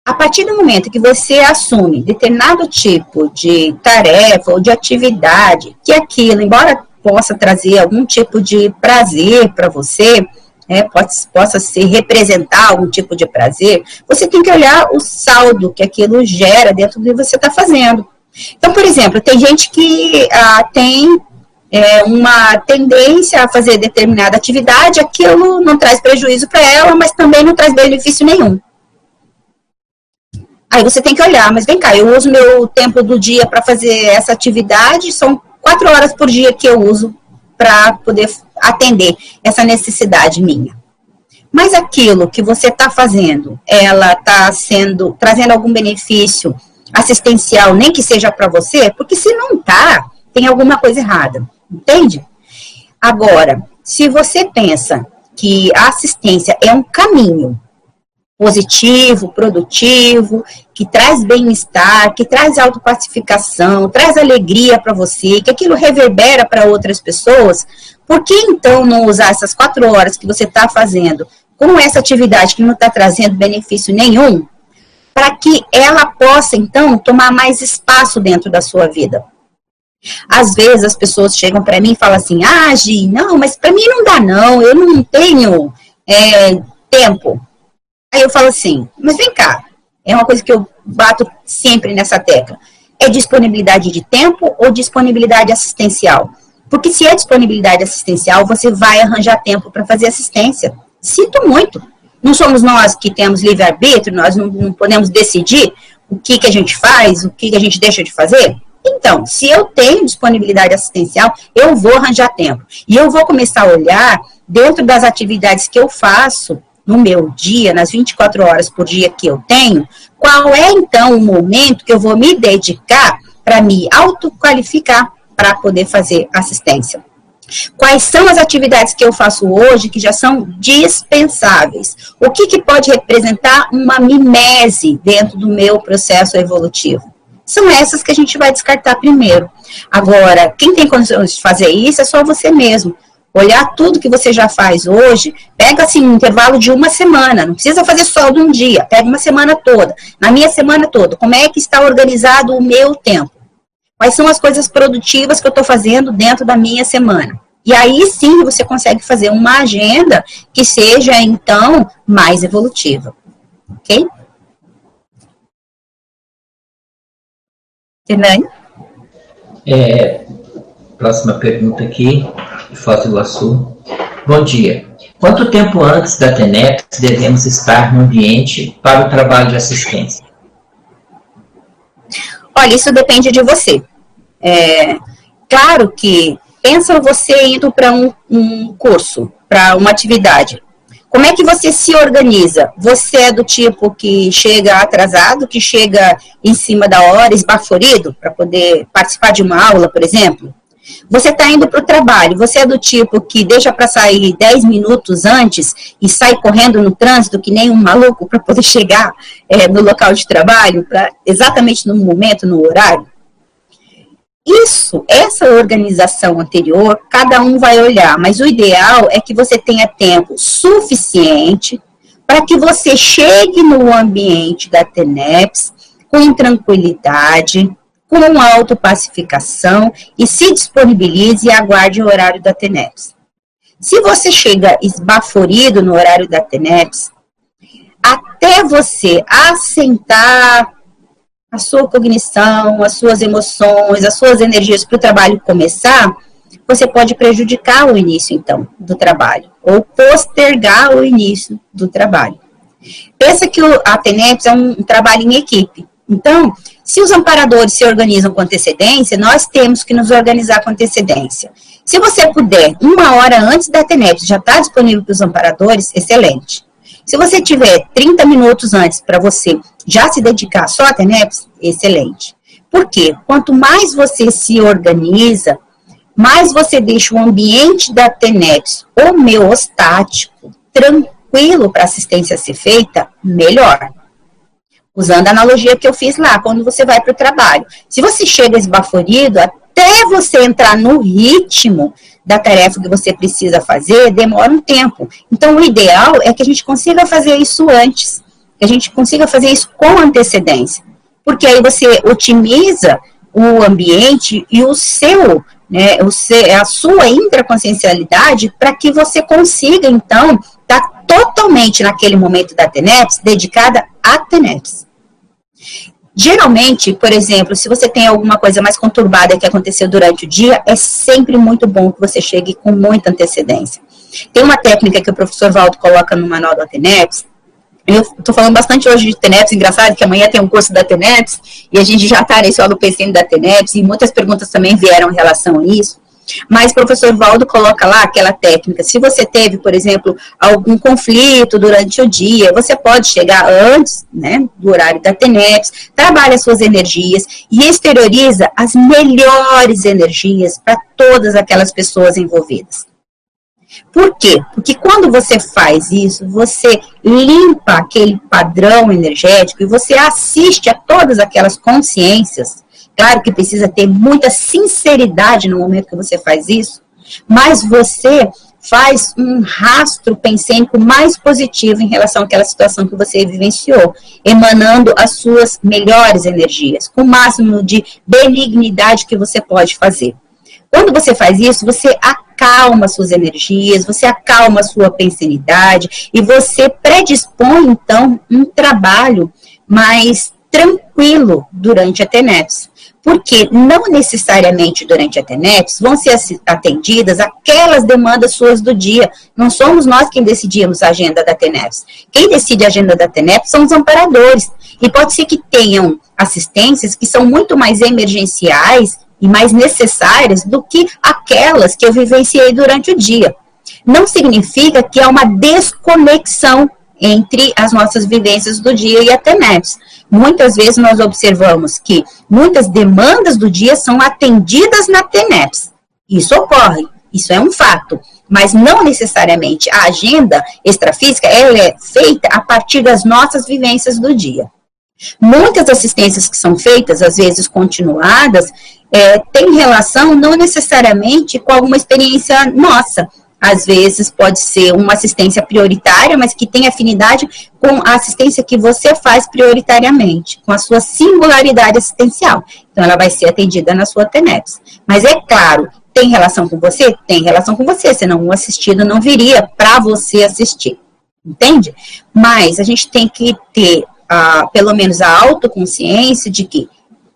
A partir do momento que você assume determinado tipo de tarefa ou de atividade, que aquilo, embora possa trazer algum tipo de prazer para você, né, pode, possa se representar algum tipo de prazer, você tem que olhar o saldo que aquilo gera dentro do que você está fazendo. Então, por exemplo, tem gente que ah, tem é, uma tendência a fazer determinada atividade, aquilo não traz prejuízo para ela, mas também não traz benefício nenhum. Aí você tem que olhar, mas vem cá, eu uso meu tempo do dia para fazer essa atividade, são quatro horas por dia que eu uso para poder atender essa necessidade minha. Mas aquilo que você está fazendo, ela está sendo, trazendo algum benefício assistencial, nem que seja para você, porque se não está, tem alguma coisa errada, entende? Agora, se você pensa que a assistência é um caminho positivo, produtivo, que traz bem-estar, que traz autopacificação, traz alegria para você, que aquilo reverbera para outras pessoas, por que então não usar essas quatro horas que você está fazendo com essa atividade que não está trazendo benefício nenhum, para que ela possa então tomar mais espaço dentro da sua vida? Às vezes as pessoas chegam para mim e falam assim: ah, Gi, não, mas para mim não dá, não, eu não tenho é, tempo. Aí eu falo assim, mas vem cá, é uma coisa que eu bato sempre nessa tecla. É disponibilidade de tempo ou disponibilidade assistencial? Porque se é disponibilidade assistencial, você vai arranjar tempo para fazer assistência. Sinto muito. Não somos nós que temos livre-arbítrio, nós não, não, podemos decidir o que, que a gente faz, o que, que a gente deixa de fazer? Então, se eu tenho disponibilidade assistencial, eu vou arranjar tempo. E eu vou começar a olhar, dentro das atividades que eu faço no meu dia, nas 24 horas por dia que eu tenho, qual é então o momento que eu vou me dedicar para me autoqualificar para poder fazer assistência. Quais são as atividades que eu faço hoje que já são dispensáveis? O que, que pode representar uma mimese dentro do meu processo evolutivo? São essas que a gente vai descartar primeiro. Agora, quem tem condições de fazer isso é só você mesmo. Olhar tudo que você já faz hoje, pega assim um intervalo de uma semana, não precisa fazer só de um dia, pega uma semana toda. Na minha semana toda, como é que está organizado o meu tempo? Quais são as coisas produtivas que eu estou fazendo dentro da minha semana? E aí sim você consegue fazer uma agenda que seja, então, mais evolutiva. Ok? Fernani? É, próxima pergunta aqui, de Foz do Iguaçu. Bom dia. Quanto tempo antes da TENEPS devemos estar no ambiente para o trabalho de assistência? Olha, isso depende de você. É, claro que pensa você indo para um, um curso, para uma atividade. Como é que você se organiza? Você é do tipo que chega atrasado, que chega em cima da hora, esbaforido, para poder participar de uma aula, por exemplo? Você está indo para o trabalho, você é do tipo que deixa para sair 10 minutos antes e sai correndo no trânsito que nem um maluco para poder chegar é, no local de trabalho, pra, exatamente no momento, no horário? Isso, essa organização anterior, cada um vai olhar, mas o ideal é que você tenha tempo suficiente para que você chegue no ambiente da TENEPS com tranquilidade, com autopacificação e se disponibilize e aguarde o horário da TENEPS. Se você chega esbaforido no horário da TENEPS, até você assentar a sua cognição, as suas emoções, as suas energias para o trabalho começar, você pode prejudicar o início, então, do trabalho, ou postergar o início do trabalho. Pensa que a TENEPS é um trabalho em equipe. Então, se os amparadores se organizam com antecedência, nós temos que nos organizar com antecedência. Se você puder, uma hora antes da TENEPS, já está disponível para os amparadores, excelente. Se você tiver 30 minutos antes para você já se dedicar só à TENEPS, excelente. Por quê? Quanto mais você se organiza, mais você deixa o ambiente da TENEPS homeostático, tranquilo para assistência ser feita, melhor usando a analogia que eu fiz lá, quando você vai para o trabalho. Se você chega esbaforido, até você entrar no ritmo da tarefa que você precisa fazer, demora um tempo. Então, o ideal é que a gente consiga fazer isso antes, que a gente consiga fazer isso com antecedência. Porque aí você otimiza o ambiente e o seu, né, o seu, a sua intraconsciencialidade para que você consiga, então, estar tá totalmente naquele momento da TENEPS dedicada a TENEPS. Geralmente, por exemplo, se você tem alguma coisa mais conturbada que aconteceu durante o dia, é sempre muito bom que você chegue com muita antecedência. Tem uma técnica que o professor Valdo coloca no manual da TENEPS, eu estou falando bastante hoje de TENEPS, engraçado que amanhã tem um curso da TENEPS, e a gente já está nesse PCM da TENEPS, e muitas perguntas também vieram em relação a isso. Mas o professor Valdo coloca lá aquela técnica. Se você teve, por exemplo, algum conflito durante o dia, você pode chegar antes né, do horário da TENEPS, trabalha suas energias e exterioriza as melhores energias para todas aquelas pessoas envolvidas. Por quê? Porque quando você faz isso, você limpa aquele padrão energético e você assiste a todas aquelas consciências Claro que precisa ter muita sinceridade no momento que você faz isso, mas você faz um rastro pensênico mais positivo em relação àquela situação que você vivenciou, emanando as suas melhores energias, com o máximo de benignidade que você pode fazer. Quando você faz isso, você acalma suas energias, você acalma sua pensanidade e você predispõe, então, um trabalho mais tranquilo durante a TENEPS. Porque não necessariamente durante a TENEPS vão ser atendidas aquelas demandas suas do dia. Não somos nós quem decidimos a agenda da TENEPS. Quem decide a agenda da TENEPS são os amparadores. E pode ser que tenham assistências que são muito mais emergenciais e mais necessárias do que aquelas que eu vivenciei durante o dia. Não significa que há uma desconexão entre as nossas vivências do dia e a TENEPS muitas vezes nós observamos que muitas demandas do dia são atendidas na TENEPS. Isso ocorre, isso é um fato. Mas não necessariamente a agenda extrafísica ela é feita a partir das nossas vivências do dia. Muitas assistências que são feitas, às vezes continuadas, é, têm relação não necessariamente com alguma experiência nossa, às vezes pode ser uma assistência prioritária, mas que tem afinidade com a assistência que você faz prioritariamente, com a sua singularidade assistencial. Então, ela vai ser atendida na sua TENEPS. Mas é claro, tem relação com você? Tem relação com você, senão o assistido não viria para você assistir. Entende? Mas a gente tem que ter, ah, pelo menos, a autoconsciência de que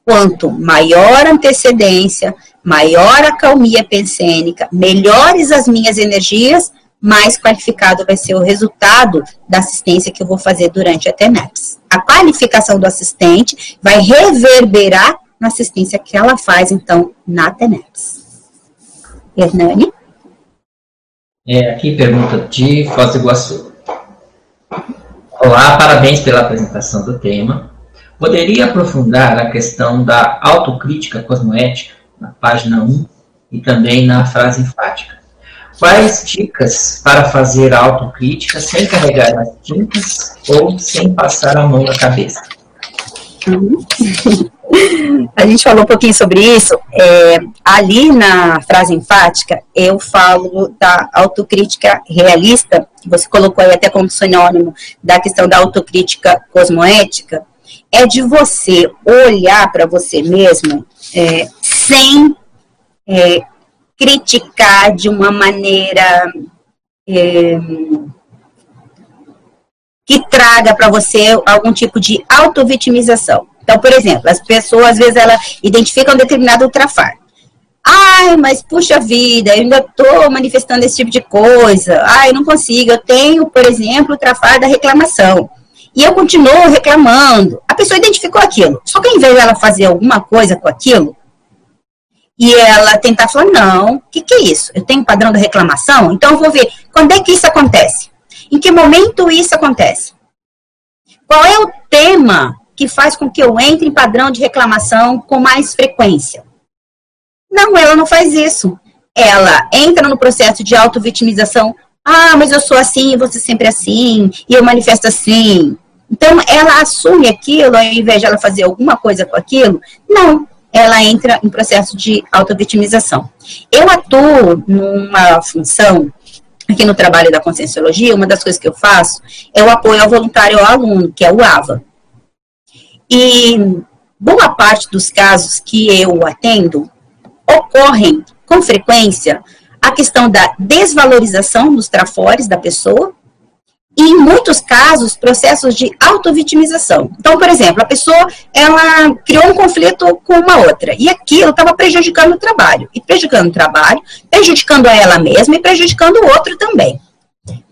quanto maior antecedência, maior a calmia pensênica, melhores as minhas energias, mais qualificado vai ser o resultado da assistência que eu vou fazer durante a TENEPS. A qualificação do assistente vai reverberar na assistência que ela faz, então, na TENEPS. Hernani? É, aqui pergunta de Foz do Iguaçu. Olá, parabéns pela apresentação do tema. Poderia aprofundar a questão da autocrítica cosmoética na página 1 e também na frase enfática. Quais dicas para fazer autocrítica sem carregar as tintas ou sem passar a mão na cabeça? A gente falou um pouquinho sobre isso. É, ali na frase enfática, eu falo da autocrítica realista, que você colocou aí até como sinônimo da questão da autocrítica cosmoética, é de você olhar para você mesmo é, sem é, criticar de uma maneira é, que traga para você algum tipo de autovitimização. Então, por exemplo, as pessoas às vezes ela identificam um determinado trafar. Ai, mas puxa vida, eu ainda estou manifestando esse tipo de coisa. Ai, eu não consigo. Eu tenho, por exemplo, o trafar da reclamação. E eu continuo reclamando. A pessoa identificou aquilo. Só que ao invés dela fazer alguma coisa com aquilo, e ela tentar falar, não, o que, que é isso? Eu tenho padrão de reclamação? Então eu vou ver quando é que isso acontece. Em que momento isso acontece? Qual é o tema que faz com que eu entre em padrão de reclamação com mais frequência? Não, ela não faz isso. Ela entra no processo de auto-vitimização. Ah, mas eu sou assim, você sempre é assim, e eu manifesto assim. Então, ela assume aquilo, ao invés de ela fazer alguma coisa com aquilo. Não, ela entra em processo de autovitimização. Eu atuo numa função, aqui no trabalho da conscienciologia, uma das coisas que eu faço é o apoio ao voluntário ao aluno, que é o AVA. E boa parte dos casos que eu atendo ocorrem com frequência a questão da desvalorização dos trafores da pessoa, e em muitos casos, processos de autovitimização. Então, por exemplo, a pessoa, ela criou um conflito com uma outra, e aquilo estava prejudicando o trabalho, e prejudicando o trabalho, prejudicando a ela mesma e prejudicando o outro também.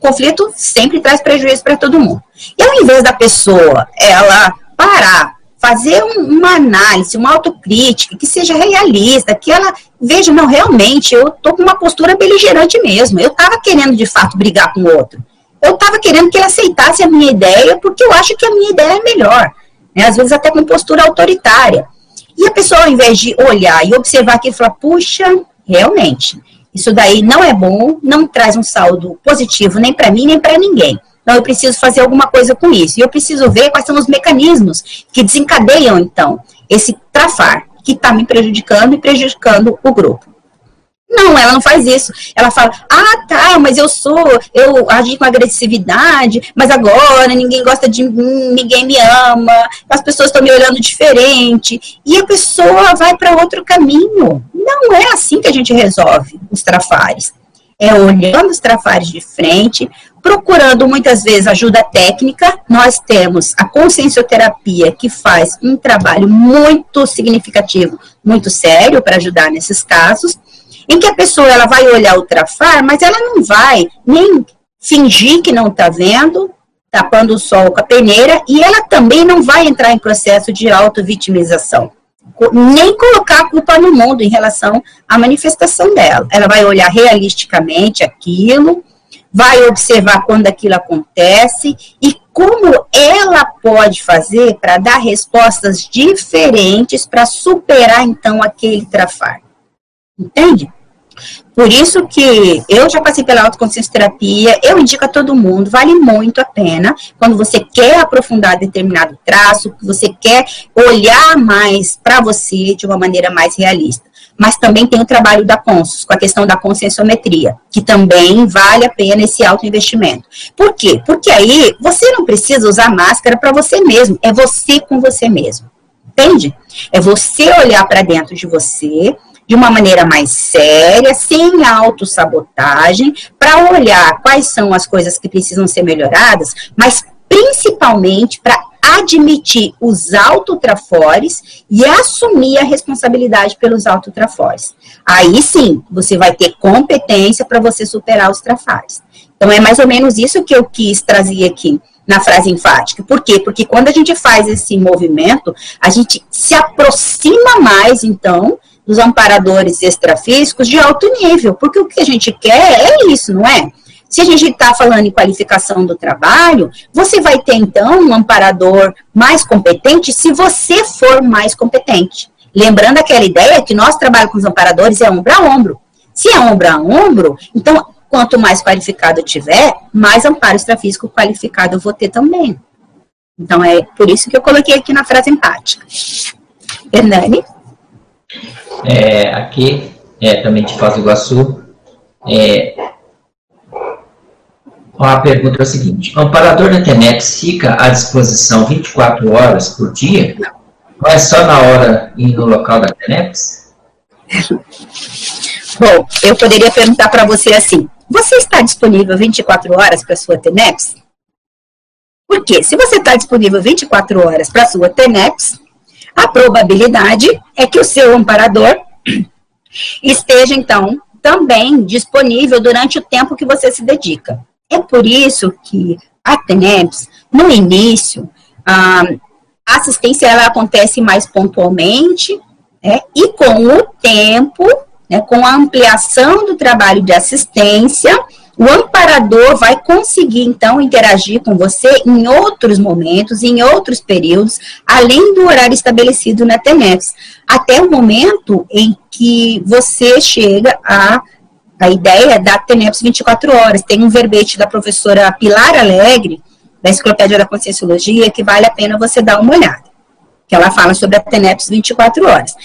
Conflito sempre traz prejuízo para todo mundo. E ao invés da pessoa, ela parar, fazer um, uma análise, uma autocrítica, que seja realista, que ela veja, não, realmente, eu estou com uma postura beligerante mesmo, eu estava querendo, de fato, brigar com o outro eu estava querendo que ele aceitasse a minha ideia, porque eu acho que a minha ideia é melhor. Né? Às vezes até com postura autoritária. E a pessoa, ao invés de olhar e observar aquilo, fala, puxa, realmente, isso daí não é bom, não traz um saldo positivo nem para mim, nem para ninguém. Então, eu preciso fazer alguma coisa com isso. E eu preciso ver quais são os mecanismos que desencadeiam, então, esse trafar, que está me prejudicando e prejudicando o grupo. Não, ela não faz isso. Ela fala, ah, tá, mas eu sou, eu agi com agressividade, mas agora ninguém gosta de mim, ninguém me ama, as pessoas estão me olhando diferente. E a pessoa vai para outro caminho. Não é assim que a gente resolve os trafares. É olhando os trafares de frente, procurando muitas vezes ajuda técnica. Nós temos a consciencioterapia, que faz um trabalho muito significativo, muito sério para ajudar nesses casos, em que a pessoa ela vai olhar o trafar, mas ela não vai nem fingir que não está vendo, tapando o sol com a peneira, e ela também não vai entrar em processo de auto-vitimização nem colocar a culpa no mundo em relação à manifestação dela. Ela vai olhar realisticamente aquilo, vai observar quando aquilo acontece e como ela pode fazer para dar respostas diferentes para superar então aquele trafar. Entende? Por isso que eu já passei pela autoconsciência terapia, eu indico a todo mundo, vale muito a pena quando você quer aprofundar determinado traço, você quer olhar mais para você de uma maneira mais realista. Mas também tem o trabalho da Consus, com a questão da conscienciometria, que também vale a pena esse alto investimento. Por quê? Porque aí você não precisa usar máscara para você mesmo, é você com você mesmo. Entende? É você olhar para dentro de você, de uma maneira mais séria, sem autossabotagem, para olhar quais são as coisas que precisam ser melhoradas, mas principalmente para admitir os autotrafores e assumir a responsabilidade pelos autotrafores. Aí sim, você vai ter competência para você superar os trafares. Então é mais ou menos isso que eu quis trazer aqui na frase enfática. Por quê? Porque quando a gente faz esse movimento, a gente se aproxima mais, então, dos amparadores extrafísicos de alto nível, porque o que a gente quer é isso, não é? Se a gente está falando em qualificação do trabalho, você vai ter então um amparador mais competente se você for mais competente. Lembrando aquela ideia que nosso trabalho com os amparadores é ombro a ombro. Se é ombro a ombro, então quanto mais qualificado eu tiver, mais amparo extrafísico qualificado eu vou ter também. Então é por isso que eu coloquei aqui na frase empática. Hernani? É, aqui, é, também de Foz do Iguaçu. É, a pergunta é a seguinte: o amparador da TENEPS fica à disposição 24 horas por dia? Ou é só na hora e no local da TENEPS? Bom, eu poderia perguntar para você assim: você está disponível 24 horas para sua TENEPS? Porque se você está disponível 24 horas para sua TENEPS, a probabilidade é que o seu amparador esteja, então, também disponível durante o tempo que você se dedica. É por isso que a TENEPS, no início, a assistência ela acontece mais pontualmente, né, e com o tempo, né, com a ampliação do trabalho de assistência, o amparador vai conseguir, então, interagir com você em outros momentos, em outros períodos, além do horário estabelecido na TENEPS, até o momento em que você chega a a ideia da TENEPS 24 horas. Tem um verbete da professora Pilar Alegre, da Enciclopédia da Conscienciologia, que vale a pena você dar uma olhada. Que ela fala sobre a TENEPS 24 horas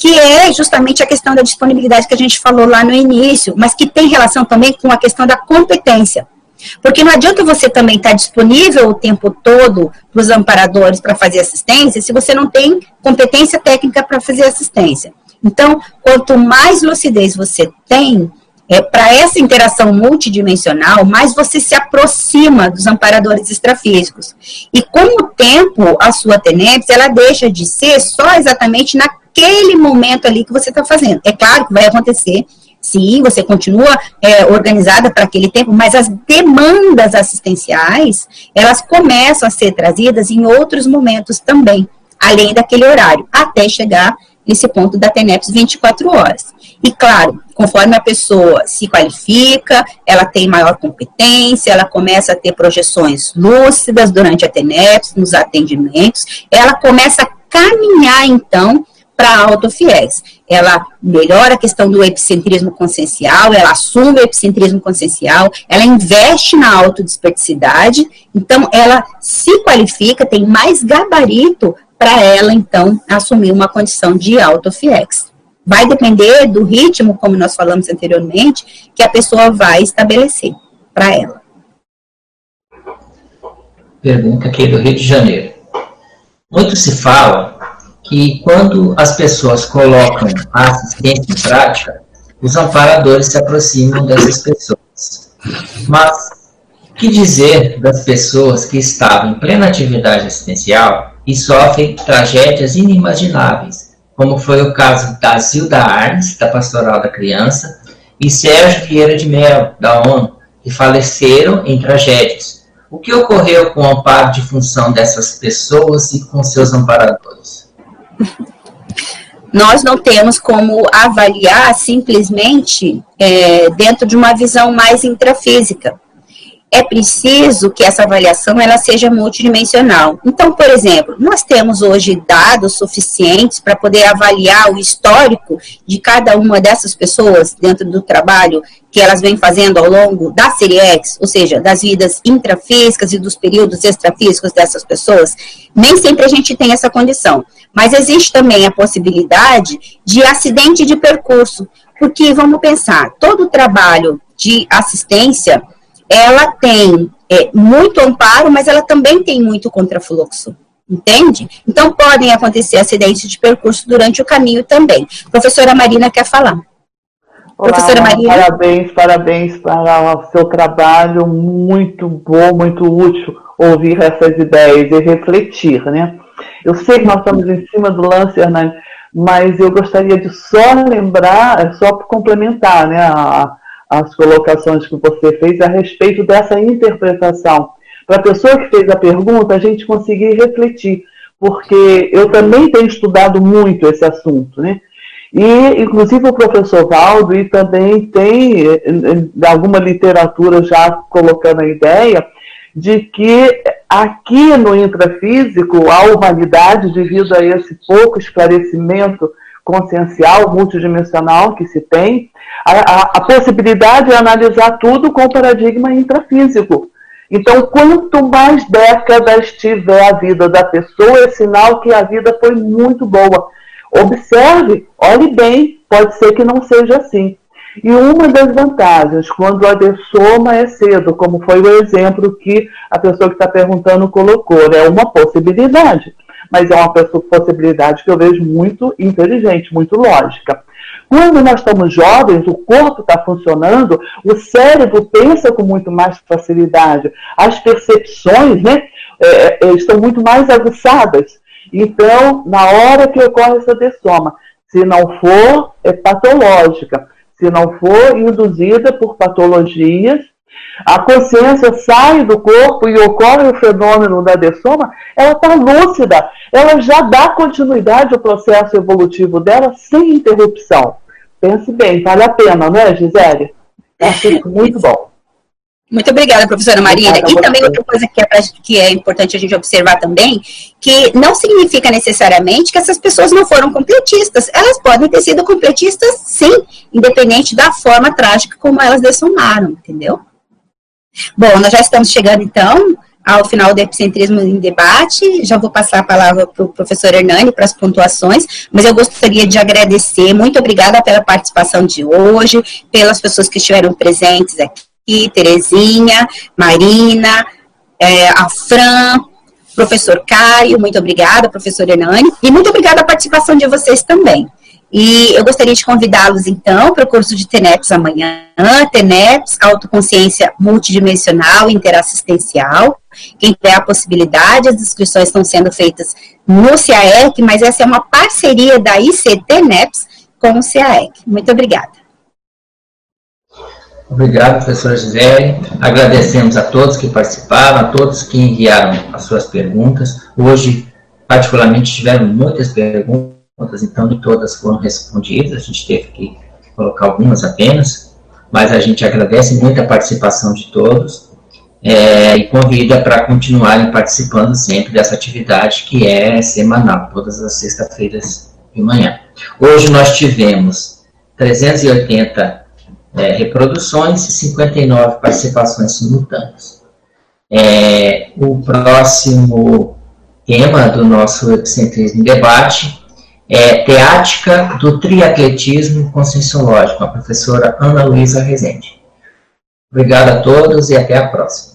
que é justamente a questão da disponibilidade que a gente falou lá no início, mas que tem relação também com a questão da competência. Porque não adianta você também estar disponível o tempo todo para os amparadores para fazer assistência se você não tem competência técnica para fazer assistência. Então, quanto mais lucidez você tem, é, para essa interação multidimensional, mais você se aproxima dos amparadores extrafísicos. E com o tempo, a sua TENEPS, ela deixa de ser só exatamente na naquele momento ali que você está fazendo. É claro que vai acontecer, sim, você continua é, organizada para aquele tempo, mas as demandas assistenciais, elas começam a ser trazidas em outros momentos também, além daquele horário, até chegar nesse ponto da TENEPS 24 horas. E claro, conforme a pessoa se qualifica, ela tem maior competência, ela começa a ter projeções lúcidas durante a TENEPS, nos atendimentos, ela começa a caminhar então para autofiéis. Ela melhora a questão do epicentrismo consciencial, ela assume o epicentrismo consciencial, ela investe na autodesperticidade, então ela se qualifica, tem mais gabarito para ela, então, assumir uma condição de autofiex. Vai depender do ritmo, como nós falamos anteriormente, que a pessoa vai estabelecer para ela. Pergunta aqui do Rio de Janeiro. Muito se fala que quando as pessoas colocam a assistência em prática, os amparadores se aproximam dessas pessoas. Mas que dizer das pessoas que estavam em plena atividade assistencial e sofrem tragédias inimagináveis, como foi o caso da Zilda Arnes, da Pastoral da Criança, e Sérgio Vieira de Mel, da ONU, que faleceram em tragédias. O que ocorreu com o amparo de função dessas pessoas e com seus amparadores? Nós não temos como avaliar simplesmente é, dentro de uma visão mais intrafísica é preciso que essa avaliação ela seja multidimensional. Então, por exemplo, nós temos hoje dados suficientes para poder avaliar o histórico de cada uma dessas pessoas dentro do trabalho que elas vêm fazendo ao longo da série X, ou seja, das vidas intrafísicas e dos períodos extrafísicos dessas pessoas. Nem sempre a gente tem essa condição. Mas existe também a possibilidade de acidente de percurso, porque vamos pensar, todo o trabalho de assistência ela tem é, muito amparo, mas ela também tem muito contrafluxo. Entende? Então, podem acontecer acidentes de percurso durante o caminho também. Professora Marina quer falar. Olá, Professora Marina. Parabéns, parabéns para o seu trabalho, muito bom, muito útil ouvir essas ideias e refletir, né? Eu sei que nós estamos em cima do lance, Hernani, mas eu gostaria de só lembrar, só complementar, né, a, as colocações que você fez a respeito dessa interpretação. Para a pessoa que fez a pergunta, a gente conseguir refletir, porque eu também tenho estudado muito esse assunto, né? E, inclusive, o professor Valdo e também tem eh, eh, alguma literatura já colocando a ideia de que aqui no intrafísico, a humanidade, devido a esse pouco esclarecimento consciencial, multidimensional que se tem, a, a, a possibilidade é analisar tudo com o paradigma intrafísico. Então, quanto mais décadas tiver a vida da pessoa, é sinal que a vida foi muito boa. Observe, olhe bem, pode ser que não seja assim. E uma das vantagens, quando a dessoma é cedo, como foi o exemplo que a pessoa que está perguntando colocou, é uma possibilidade mas é uma possibilidade que eu vejo muito inteligente, muito lógica. Quando nós estamos jovens, o corpo está funcionando, o cérebro pensa com muito mais facilidade, as percepções né, é, é, estão muito mais aguçadas. Então, na hora que ocorre essa dessoma, se não for é patológica, se não for induzida por patologias, a consciência sai do corpo e ocorre o fenômeno da dessoma, ela está lúcida, ela já dá continuidade ao processo evolutivo dela sem interrupção. Pense bem, vale a pena, não é, Gisele? Acho muito bom. Muito obrigada, professora Marina. E também outra coisa que é, que é importante a gente observar também, que não significa necessariamente que essas pessoas não foram completistas. Elas podem ter sido completistas, sim, independente da forma trágica como elas dessomaram, entendeu? Bom, nós já estamos chegando então ao final do epicentrismo em debate. Já vou passar a palavra para o professor Hernani para as pontuações, mas eu gostaria de agradecer. Muito obrigada pela participação de hoje, pelas pessoas que estiveram presentes aqui, Terezinha, Marina, é, a Fran, professor Caio, muito obrigada, professor Hernani, e muito obrigada a participação de vocês também. E eu gostaria de convidá-los, então, para o curso de TENEPS amanhã, TENEPS, Autoconsciência Multidimensional Interassistencial. Quem tiver a possibilidade, as inscrições estão sendo feitas no CAEC, mas essa é uma parceria da ICTNEPS com o CAEC. Muito obrigada. Obrigado, professora Gisele. Agradecemos a todos que participaram, a todos que enviaram as suas perguntas. Hoje, particularmente, tiveram muitas perguntas contas, então, de todas foram respondidas, a gente teve que colocar algumas apenas, mas a gente agradece muito a participação de todos é, e convida para continuarem participando sempre dessa atividade que é semanal, todas as sextas-feiras de manhã. Hoje nós tivemos 380 é, reproduções e 59 participações simultâneas. É, o próximo tema do nosso Epicentrismo Debate é, Teática do Triatletismo Conscienciológico, a professora Ana Luísa Rezende. Obrigado a todos e até a próxima.